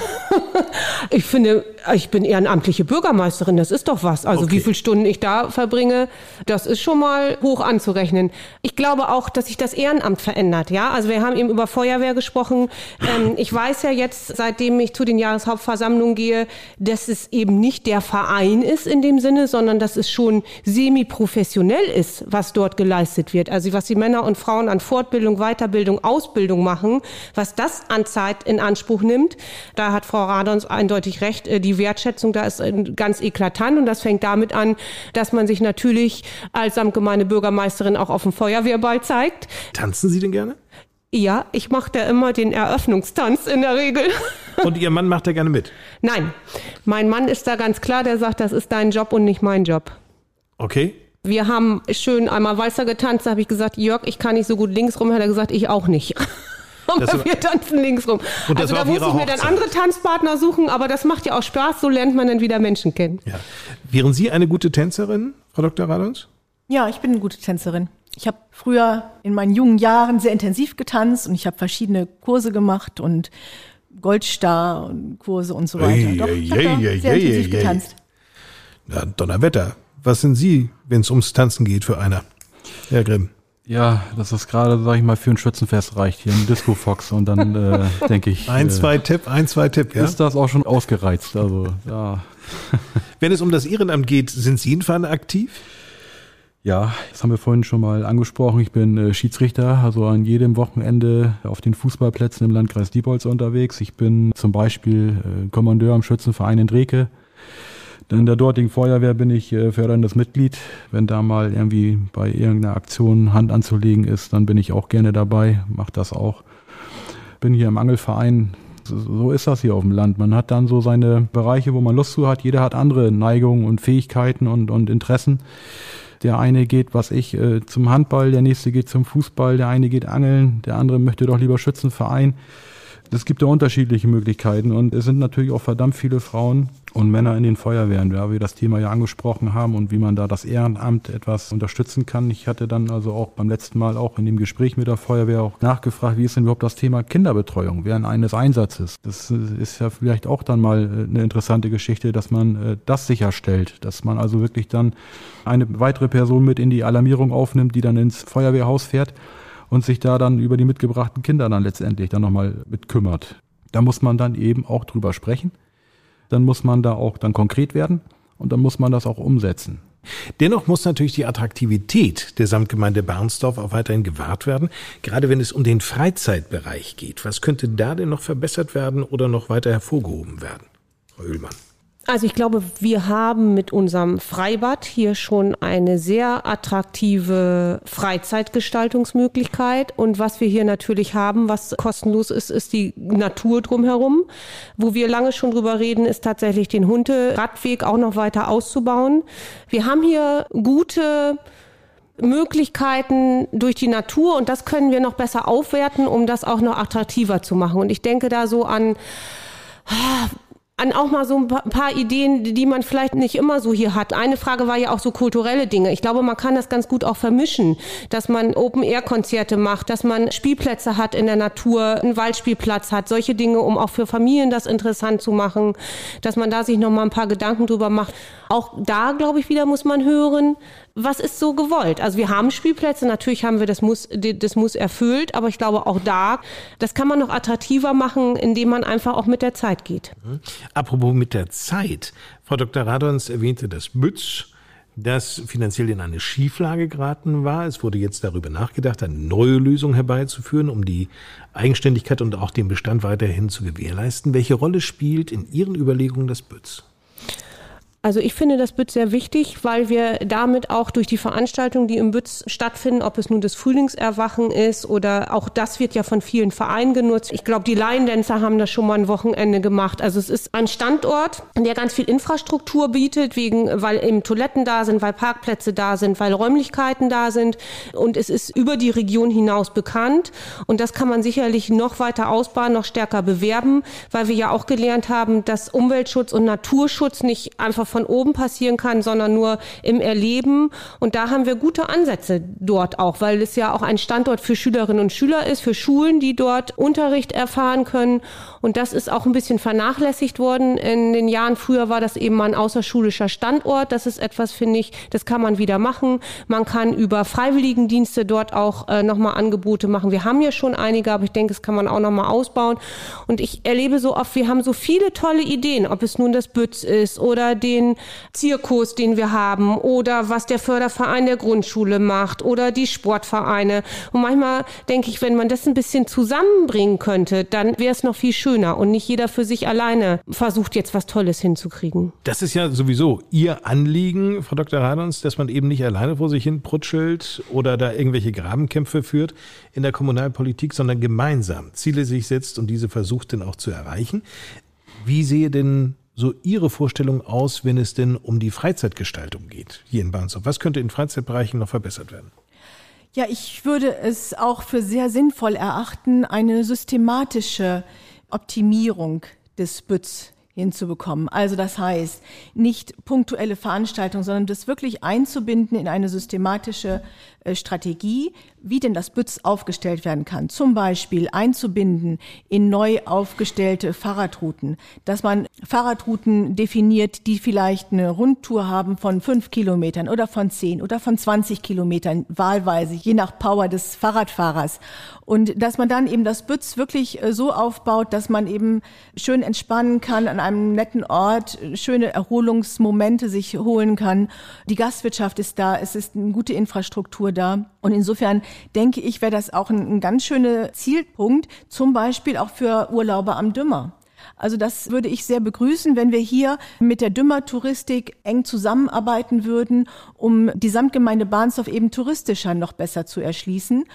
ich finde, ich bin ehrenamtliche Bürgermeisterin, das ist doch was. Also okay. wie viele Stunden ich da verbringe, das ist schon mal hoch anzurechnen. Ich glaube auch, dass sich das Ehrenamt verändert verändert. Ja, also wir haben eben über Feuerwehr gesprochen. Ähm, ich weiß ja jetzt, seitdem ich zu den Jahreshauptversammlungen gehe, dass es eben nicht der Verein ist in dem Sinne, sondern dass es schon semi-professionell ist, was dort geleistet wird. Also was die Männer und Frauen an Fortbildung, Weiterbildung, Ausbildung machen, was das an Zeit in Anspruch nimmt. Da hat Frau Radons eindeutig recht. Äh, die Wertschätzung da ist äh, ganz eklatant und das fängt damit an, dass man sich natürlich als Samtgemeinde Bürgermeisterin auch auf dem Feuerwehrball zeigt. Tanzen Sie denn gerne? Ja, ich mache da immer den Eröffnungstanz in der Regel. Und Ihr Mann macht da gerne mit? Nein, mein Mann ist da ganz klar, der sagt, das ist dein Job und nicht mein Job. Okay. Wir haben schön einmal Walzer getanzt, da habe ich gesagt, Jörg, ich kann nicht so gut links rum, hat er gesagt, ich auch nicht. Aber wir tanzen links rum. Und also da muss ich mir dann andere Tanzpartner suchen, aber das macht ja auch Spaß, so lernt man dann wieder Menschen kennen. Ja. Wären Sie eine gute Tänzerin, Frau Dr. Radons? Ja, ich bin eine gute Tänzerin. Ich habe früher in meinen jungen Jahren sehr intensiv getanzt und ich habe verschiedene Kurse gemacht und Goldstar und Kurse und so weiter. Ei, Doch, ich habe sehr ei, intensiv getanzt. Na, Donnerwetter. Was sind Sie, wenn es ums Tanzen geht für einer, Herr Grimm? Ja, das ist gerade, sag ich mal, für ein Schützenfest reicht hier ein Disco Fox und dann äh, denke ich. Ein, zwei äh, Tipp, ein, zwei Tipp, ja. Ist das auch schon ausgereizt, also ja. Wenn es um das Ehrenamt geht, sind Sie in Verein aktiv? Ja, das haben wir vorhin schon mal angesprochen. Ich bin äh, Schiedsrichter, also an jedem Wochenende auf den Fußballplätzen im Landkreis Diepholz unterwegs. Ich bin zum Beispiel äh, Kommandeur am Schützenverein in Dreke. In der dortigen Feuerwehr bin ich äh, förderndes Mitglied. Wenn da mal irgendwie bei irgendeiner Aktion Hand anzulegen ist, dann bin ich auch gerne dabei, mache das auch. Bin hier im Angelverein. So ist das hier auf dem Land. Man hat dann so seine Bereiche, wo man Lust zu hat. Jeder hat andere Neigungen und Fähigkeiten und, und Interessen. Der eine geht, was ich, äh, zum Handball, der nächste geht zum Fußball, der eine geht angeln, der andere möchte doch lieber Schützenverein. Es gibt ja unterschiedliche Möglichkeiten und es sind natürlich auch verdammt viele Frauen und Männer in den Feuerwehren, ja, wir das Thema ja angesprochen haben und wie man da das Ehrenamt etwas unterstützen kann. Ich hatte dann also auch beim letzten Mal auch in dem Gespräch mit der Feuerwehr auch nachgefragt, wie ist denn überhaupt das Thema Kinderbetreuung während eines Einsatzes? Das ist ja vielleicht auch dann mal äh, eine interessante Geschichte, dass man äh, das sicherstellt, dass man also wirklich dann eine weitere Person mit in die Alarmierung aufnimmt, die dann ins Feuerwehrhaus fährt und sich da dann über die mitgebrachten Kinder dann letztendlich dann nochmal mit kümmert. Da muss man dann eben auch drüber sprechen. Dann muss man da auch dann konkret werden und dann muss man das auch umsetzen. Dennoch muss natürlich die Attraktivität der Samtgemeinde Barnsdorf auch weiterhin gewahrt werden, gerade wenn es um den Freizeitbereich geht. Was könnte da denn noch verbessert werden oder noch weiter hervorgehoben werden? Frau Oehlmann. Also ich glaube, wir haben mit unserem Freibad hier schon eine sehr attraktive Freizeitgestaltungsmöglichkeit. Und was wir hier natürlich haben, was kostenlos ist, ist die Natur drumherum. Wo wir lange schon drüber reden, ist tatsächlich den Hunderadweg auch noch weiter auszubauen. Wir haben hier gute Möglichkeiten durch die Natur und das können wir noch besser aufwerten, um das auch noch attraktiver zu machen. Und ich denke da so an an auch mal so ein paar Ideen, die man vielleicht nicht immer so hier hat. Eine Frage war ja auch so kulturelle Dinge. Ich glaube, man kann das ganz gut auch vermischen, dass man Open-Air-Konzerte macht, dass man Spielplätze hat in der Natur, einen Waldspielplatz hat, solche Dinge, um auch für Familien das interessant zu machen, dass man da sich noch mal ein paar Gedanken drüber macht. Auch da, glaube ich, wieder muss man hören, was ist so gewollt? Also wir haben Spielplätze, natürlich haben wir das Muss, das Muss erfüllt, aber ich glaube auch da, das kann man noch attraktiver machen, indem man einfach auch mit der Zeit geht. Mhm. Apropos mit der Zeit. Frau Dr. Radons erwähnte das Bütz, das finanziell in eine Schieflage geraten war. Es wurde jetzt darüber nachgedacht, eine neue Lösung herbeizuführen, um die Eigenständigkeit und auch den Bestand weiterhin zu gewährleisten. Welche Rolle spielt in Ihren Überlegungen das Bütz? Also ich finde das Bütz sehr wichtig, weil wir damit auch durch die Veranstaltungen, die im Bütz stattfinden, ob es nun das Frühlingserwachen ist oder auch das wird ja von vielen Vereinen genutzt. Ich glaube, die Laiendänzer haben das schon mal ein Wochenende gemacht. Also es ist ein Standort, der ganz viel Infrastruktur bietet, wegen, weil eben Toiletten da sind, weil Parkplätze da sind, weil Räumlichkeiten da sind. Und es ist über die Region hinaus bekannt. Und das kann man sicherlich noch weiter ausbauen, noch stärker bewerben, weil wir ja auch gelernt haben, dass Umweltschutz und Naturschutz nicht einfach von oben passieren kann, sondern nur im Erleben. Und da haben wir gute Ansätze dort auch, weil es ja auch ein Standort für Schülerinnen und Schüler ist, für Schulen, die dort Unterricht erfahren können. Und das ist auch ein bisschen vernachlässigt worden. In den Jahren früher war das eben mal ein außerschulischer Standort. Das ist etwas, finde ich, das kann man wieder machen. Man kann über Freiwilligendienste dort auch äh, nochmal Angebote machen. Wir haben ja schon einige, aber ich denke, das kann man auch nochmal ausbauen. Und ich erlebe so oft, wir haben so viele tolle Ideen, ob es nun das Bütz ist oder den den Zirkus, den wir haben oder was der Förderverein der Grundschule macht oder die Sportvereine. Und manchmal denke ich, wenn man das ein bisschen zusammenbringen könnte, dann wäre es noch viel schöner und nicht jeder für sich alleine versucht jetzt was Tolles hinzukriegen. Das ist ja sowieso Ihr Anliegen, Frau Dr. Radons, dass man eben nicht alleine vor sich hin prutschelt oder da irgendwelche Grabenkämpfe führt in der Kommunalpolitik, sondern gemeinsam Ziele sich setzt und diese versucht dann auch zu erreichen. Wie sehe denn so Ihre Vorstellung aus, wenn es denn um die Freizeitgestaltung geht hier in Barnsdorf? Was könnte in Freizeitbereichen noch verbessert werden? Ja, ich würde es auch für sehr sinnvoll erachten, eine systematische Optimierung des Bütz hinzubekommen. Also das heißt, nicht punktuelle Veranstaltungen, sondern das wirklich einzubinden in eine systematische Strategie, wie denn das Bütz aufgestellt werden kann. Zum Beispiel einzubinden in neu aufgestellte Fahrradrouten, dass man Fahrradrouten definiert, die vielleicht eine Rundtour haben von fünf Kilometern oder von zehn oder von 20 Kilometern, wahlweise, je nach Power des Fahrradfahrers. Und dass man dann eben das Bütz wirklich äh, so aufbaut, dass man eben schön entspannen kann an einem netten Ort, schöne Erholungsmomente sich holen kann. Die Gastwirtschaft ist da, es ist eine gute Infrastruktur da. Und insofern denke ich, wäre das auch ein, ein ganz schöner Zielpunkt, zum Beispiel auch für Urlauber am Dümmer. Also das würde ich sehr begrüßen, wenn wir hier mit der Dümmer-Touristik eng zusammenarbeiten würden, um die Samtgemeinde Bahnsdorf eben touristischer noch besser zu erschließen.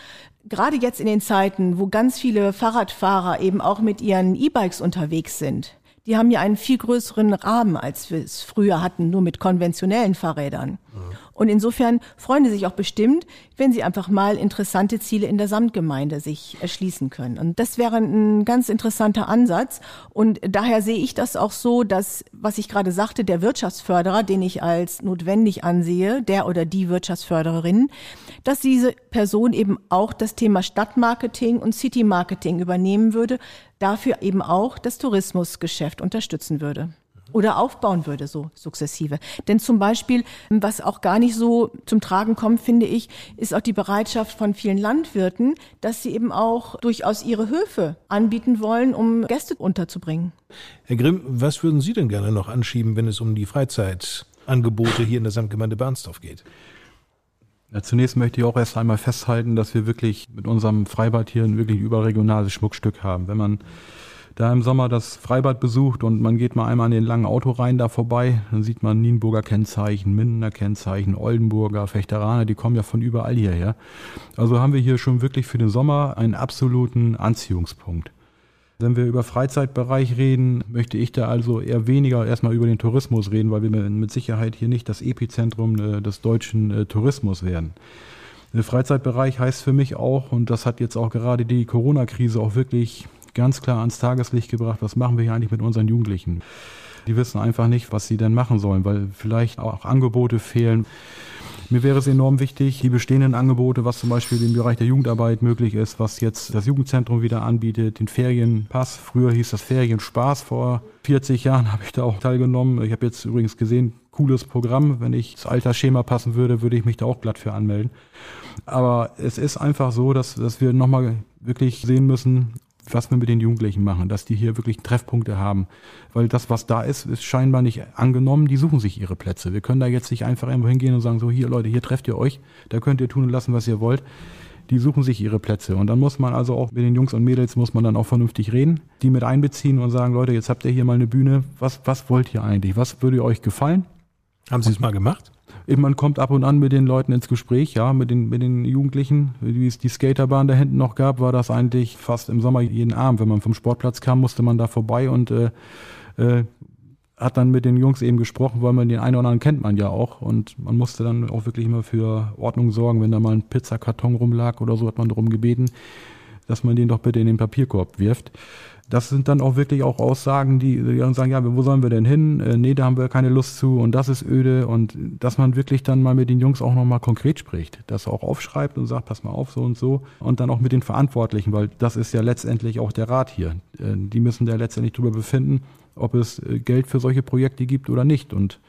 Gerade jetzt in den Zeiten, wo ganz viele Fahrradfahrer eben auch mit ihren E-Bikes unterwegs sind. Die haben ja einen viel größeren Rahmen, als wir es früher hatten, nur mit konventionellen Fahrrädern. Mhm. Und insofern freuen sie sich auch bestimmt, wenn sie einfach mal interessante Ziele in der Samtgemeinde sich erschließen können. Und das wäre ein ganz interessanter Ansatz. Und daher sehe ich das auch so, dass, was ich gerade sagte, der Wirtschaftsförderer, den ich als notwendig ansehe, der oder die Wirtschaftsförderin, dass diese Person eben auch das Thema Stadtmarketing und Citymarketing übernehmen würde, dafür eben auch das Tourismusgeschäft unterstützen würde oder aufbauen würde, so sukzessive. Denn zum Beispiel, was auch gar nicht so zum Tragen kommt, finde ich, ist auch die Bereitschaft von vielen Landwirten, dass sie eben auch durchaus ihre Höfe anbieten wollen, um Gäste unterzubringen. Herr Grimm, was würden Sie denn gerne noch anschieben, wenn es um die Freizeitangebote hier in der Samtgemeinde Bernsdorf geht? Ja, zunächst möchte ich auch erst einmal festhalten, dass wir wirklich mit unserem Freibad hier ein wirklich überregionales Schmuckstück haben. Wenn man da im Sommer das Freibad besucht und man geht mal einmal an den langen Autoreihen da vorbei, dann sieht man Nienburger Kennzeichen, Mindener Kennzeichen, Oldenburger, Fechteraner, die kommen ja von überall hierher. Also haben wir hier schon wirklich für den Sommer einen absoluten Anziehungspunkt. Wenn wir über Freizeitbereich reden, möchte ich da also eher weniger erstmal über den Tourismus reden, weil wir mit Sicherheit hier nicht das Epizentrum äh, des deutschen äh, Tourismus werden. Der Freizeitbereich heißt für mich auch, und das hat jetzt auch gerade die Corona-Krise auch wirklich ganz klar ans Tageslicht gebracht, was machen wir hier eigentlich mit unseren Jugendlichen. Die wissen einfach nicht, was sie denn machen sollen, weil vielleicht auch Angebote fehlen. Mir wäre es enorm wichtig, die bestehenden Angebote, was zum Beispiel im Bereich der Jugendarbeit möglich ist, was jetzt das Jugendzentrum wieder anbietet, den Ferienpass. Früher hieß das Ferienspaß. Vor 40 Jahren habe ich da auch teilgenommen. Ich habe jetzt übrigens gesehen, cooles Programm. Wenn ich das Altersschema passen würde, würde ich mich da auch glatt für anmelden. Aber es ist einfach so, dass, dass wir nochmal wirklich sehen müssen, was wir mit den Jugendlichen machen, dass die hier wirklich Treffpunkte haben. Weil das, was da ist, ist scheinbar nicht angenommen. Die suchen sich ihre Plätze. Wir können da jetzt nicht einfach irgendwo hingehen und sagen, so hier Leute, hier trefft ihr euch, da könnt ihr tun und lassen, was ihr wollt. Die suchen sich ihre Plätze. Und dann muss man also auch mit den Jungs und Mädels muss man dann auch vernünftig reden, die mit einbeziehen und sagen, Leute, jetzt habt ihr hier mal eine Bühne. Was, was wollt ihr eigentlich? Was würde euch gefallen? Haben Sie es mal gemacht? Man kommt ab und an mit den Leuten ins Gespräch, ja, mit den, mit den Jugendlichen. Wie es die Skaterbahn da hinten noch gab, war das eigentlich fast im Sommer jeden Abend. Wenn man vom Sportplatz kam, musste man da vorbei und äh, äh, hat dann mit den Jungs eben gesprochen, weil man den einen oder anderen kennt man ja auch. Und man musste dann auch wirklich immer für Ordnung sorgen. Wenn da mal ein Pizzakarton rumlag oder so, hat man darum gebeten, dass man den doch bitte in den Papierkorb wirft. Das sind dann auch wirklich auch Aussagen, die, die dann sagen, ja, wo sollen wir denn hin? Äh, nee, da haben wir keine Lust zu und das ist öde und dass man wirklich dann mal mit den Jungs auch nochmal konkret spricht, das auch aufschreibt und sagt, pass mal auf, so und so und dann auch mit den Verantwortlichen, weil das ist ja letztendlich auch der Rat hier. Äh, die müssen da letztendlich drüber befinden, ob es äh, Geld für solche Projekte gibt oder nicht und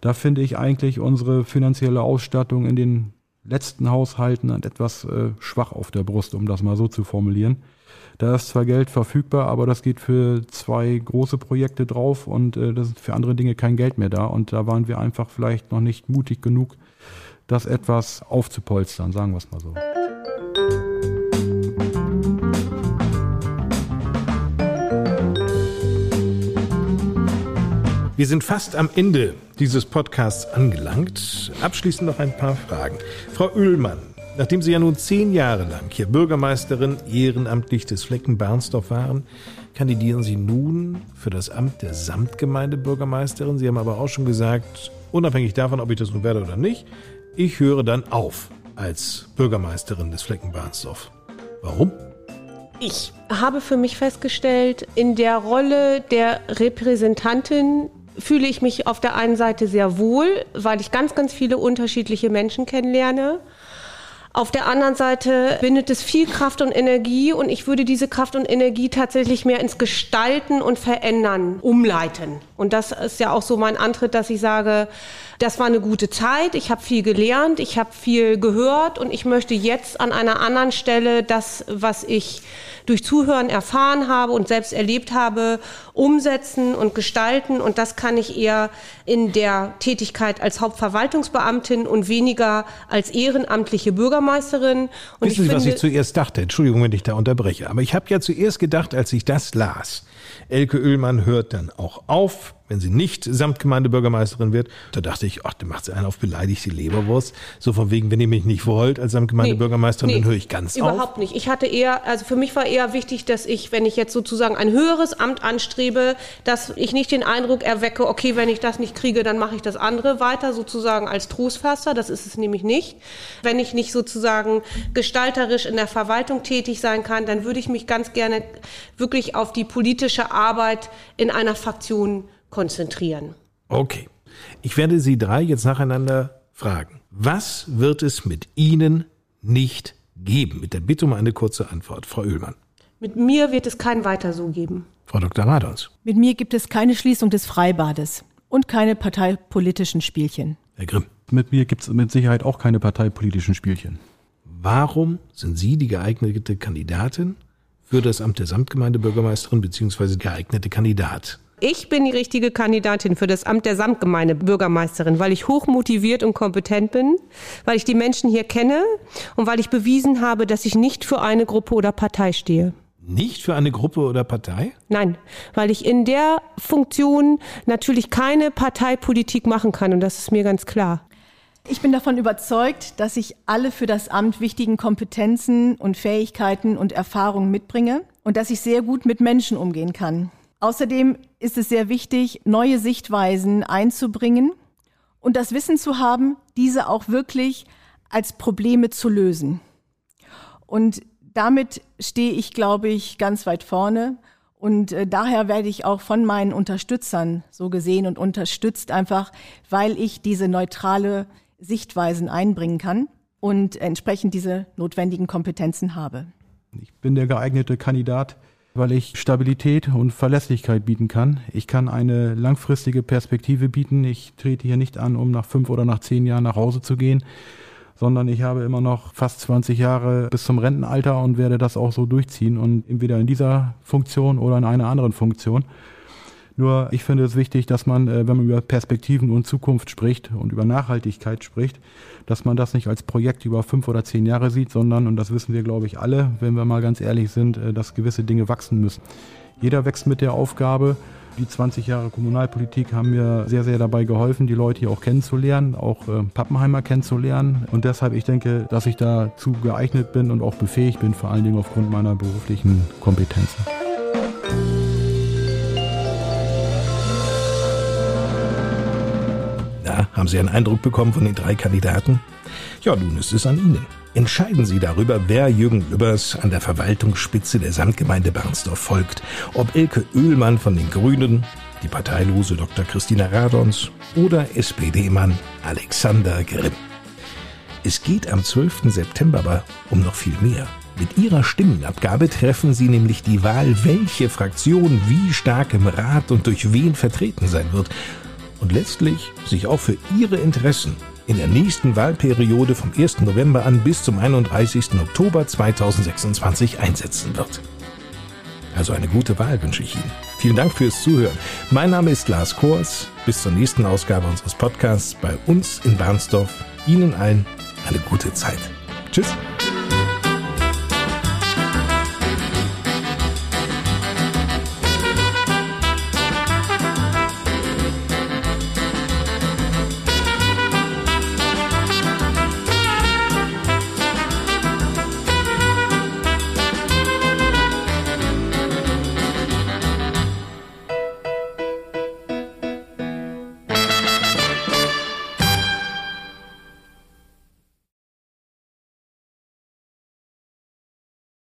da finde ich eigentlich unsere finanzielle Ausstattung in den letzten Haushalten etwas äh, schwach auf der Brust, um das mal so zu formulieren. Da ist zwar Geld verfügbar, aber das geht für zwei große Projekte drauf und äh, das ist für andere Dinge kein Geld mehr da. Und da waren wir einfach vielleicht noch nicht mutig genug, das etwas aufzupolstern, sagen wir es mal so. Wir sind fast am Ende dieses Podcasts angelangt. Abschließend noch ein paar Fragen. Frau Oehlmann, Nachdem Sie ja nun zehn Jahre lang hier Bürgermeisterin ehrenamtlich des Flecken Bernsdorf waren, kandidieren Sie nun für das Amt der Samtgemeindebürgermeisterin. Sie haben aber auch schon gesagt, unabhängig davon, ob ich das nun werde oder nicht, ich höre dann auf als Bürgermeisterin des Flecken Bernsdorf. Warum? Ich habe für mich festgestellt, in der Rolle der Repräsentantin fühle ich mich auf der einen Seite sehr wohl, weil ich ganz, ganz viele unterschiedliche Menschen kennenlerne. Auf der anderen Seite bindet es viel Kraft und Energie und ich würde diese Kraft und Energie tatsächlich mehr ins Gestalten und Verändern umleiten. Und das ist ja auch so mein Antritt, dass ich sage, das war eine gute Zeit, ich habe viel gelernt, ich habe viel gehört und ich möchte jetzt an einer anderen Stelle das, was ich durch Zuhören erfahren habe und selbst erlebt habe, umsetzen und gestalten. Und das kann ich eher in der Tätigkeit als Hauptverwaltungsbeamtin und weniger als ehrenamtliche Bürgermeisterin. Und Wissen Sie, was ich zuerst dachte? Entschuldigung, wenn ich da unterbreche. Aber ich habe ja zuerst gedacht, als ich das las, Elke Oehlmann hört dann auch auf, wenn sie nicht Samtgemeindebürgermeisterin wird. Da dachte ich, ach, dann macht sie einen auf beleidigt die Leberwurst. So von wegen, wenn ihr mich nicht wollt als Samtgemeindebürgermeisterin, nee, nee, dann höre ich ganz überhaupt auf. Überhaupt nicht. Ich hatte eher, also für mich war eher wichtig, dass ich, wenn ich jetzt sozusagen ein höheres Amt anstrebe, dass ich nicht den Eindruck erwecke, okay, wenn ich das nicht kriege, dann mache ich das andere weiter, sozusagen als Trostfasser. Das ist es nämlich nicht. Wenn ich nicht sozusagen gestalterisch in der Verwaltung tätig sein kann, dann würde ich mich ganz gerne wirklich auf die politische Arbeit in einer Fraktion konzentrieren. Okay. Ich werde Sie drei jetzt nacheinander fragen. Was wird es mit Ihnen nicht geben? Mit der Bitte um eine kurze Antwort, Frau Oehlmann. Mit mir wird es kein Weiter so geben. Frau Dr. Radons. Mit mir gibt es keine Schließung des Freibades und keine parteipolitischen Spielchen. Herr Grimm. Mit mir gibt es mit Sicherheit auch keine parteipolitischen Spielchen. Warum sind Sie die geeignete Kandidatin für das Amt der Samtgemeindebürgermeisterin bzw. geeignete Kandidat? Ich bin die richtige Kandidatin für das Amt der Samtgemeindebürgermeisterin, weil ich hochmotiviert und kompetent bin, weil ich die Menschen hier kenne und weil ich bewiesen habe, dass ich nicht für eine Gruppe oder Partei stehe. Nicht für eine Gruppe oder Partei? Nein, weil ich in der Funktion natürlich keine Parteipolitik machen kann und das ist mir ganz klar. Ich bin davon überzeugt, dass ich alle für das Amt wichtigen Kompetenzen und Fähigkeiten und Erfahrungen mitbringe und dass ich sehr gut mit Menschen umgehen kann. Außerdem ist es sehr wichtig, neue Sichtweisen einzubringen und das Wissen zu haben, diese auch wirklich als Probleme zu lösen. Und damit stehe ich, glaube ich, ganz weit vorne. Und äh, daher werde ich auch von meinen Unterstützern so gesehen und unterstützt einfach, weil ich diese neutrale Sichtweisen einbringen kann und entsprechend diese notwendigen Kompetenzen habe. Ich bin der geeignete Kandidat, weil ich Stabilität und Verlässlichkeit bieten kann. Ich kann eine langfristige Perspektive bieten. Ich trete hier nicht an, um nach fünf oder nach zehn Jahren nach Hause zu gehen, sondern ich habe immer noch fast 20 Jahre bis zum Rentenalter und werde das auch so durchziehen und entweder in dieser Funktion oder in einer anderen Funktion. Nur ich finde es wichtig, dass man, äh, wenn man über Perspektiven und Zukunft spricht und über Nachhaltigkeit spricht, dass man das nicht als Projekt über fünf oder zehn Jahre sieht, sondern, und das wissen wir, glaube ich, alle, wenn wir mal ganz ehrlich sind, äh, dass gewisse Dinge wachsen müssen. Jeder wächst mit der Aufgabe Die 20 Jahre Kommunalpolitik haben mir sehr, sehr dabei geholfen, die Leute hier auch kennenzulernen, auch äh, Pappenheimer kennenzulernen. Und deshalb, ich denke, dass ich dazu geeignet bin und auch befähigt bin, vor allen Dingen aufgrund meiner beruflichen Kompetenzen. Haben Sie einen Eindruck bekommen von den drei Kandidaten? Ja, nun ist es an Ihnen. Entscheiden Sie darüber, wer Jürgen Lübbers an der Verwaltungsspitze der Samtgemeinde Barnsdorf folgt. Ob Elke Oehlmann von den Grünen, die parteilose Dr. Christina Radons oder SPD-Mann Alexander Grimm. Es geht am 12. September aber um noch viel mehr. Mit Ihrer Stimmenabgabe treffen Sie nämlich die Wahl, welche Fraktion wie stark im Rat und durch wen vertreten sein wird. Und letztlich sich auch für Ihre Interessen in der nächsten Wahlperiode vom 1. November an bis zum 31. Oktober 2026 einsetzen wird. Also eine gute Wahl wünsche ich Ihnen. Vielen Dank fürs Zuhören. Mein Name ist Lars Kors. Bis zur nächsten Ausgabe unseres Podcasts bei uns in Barnsdorf. Ihnen allen eine gute Zeit. Tschüss.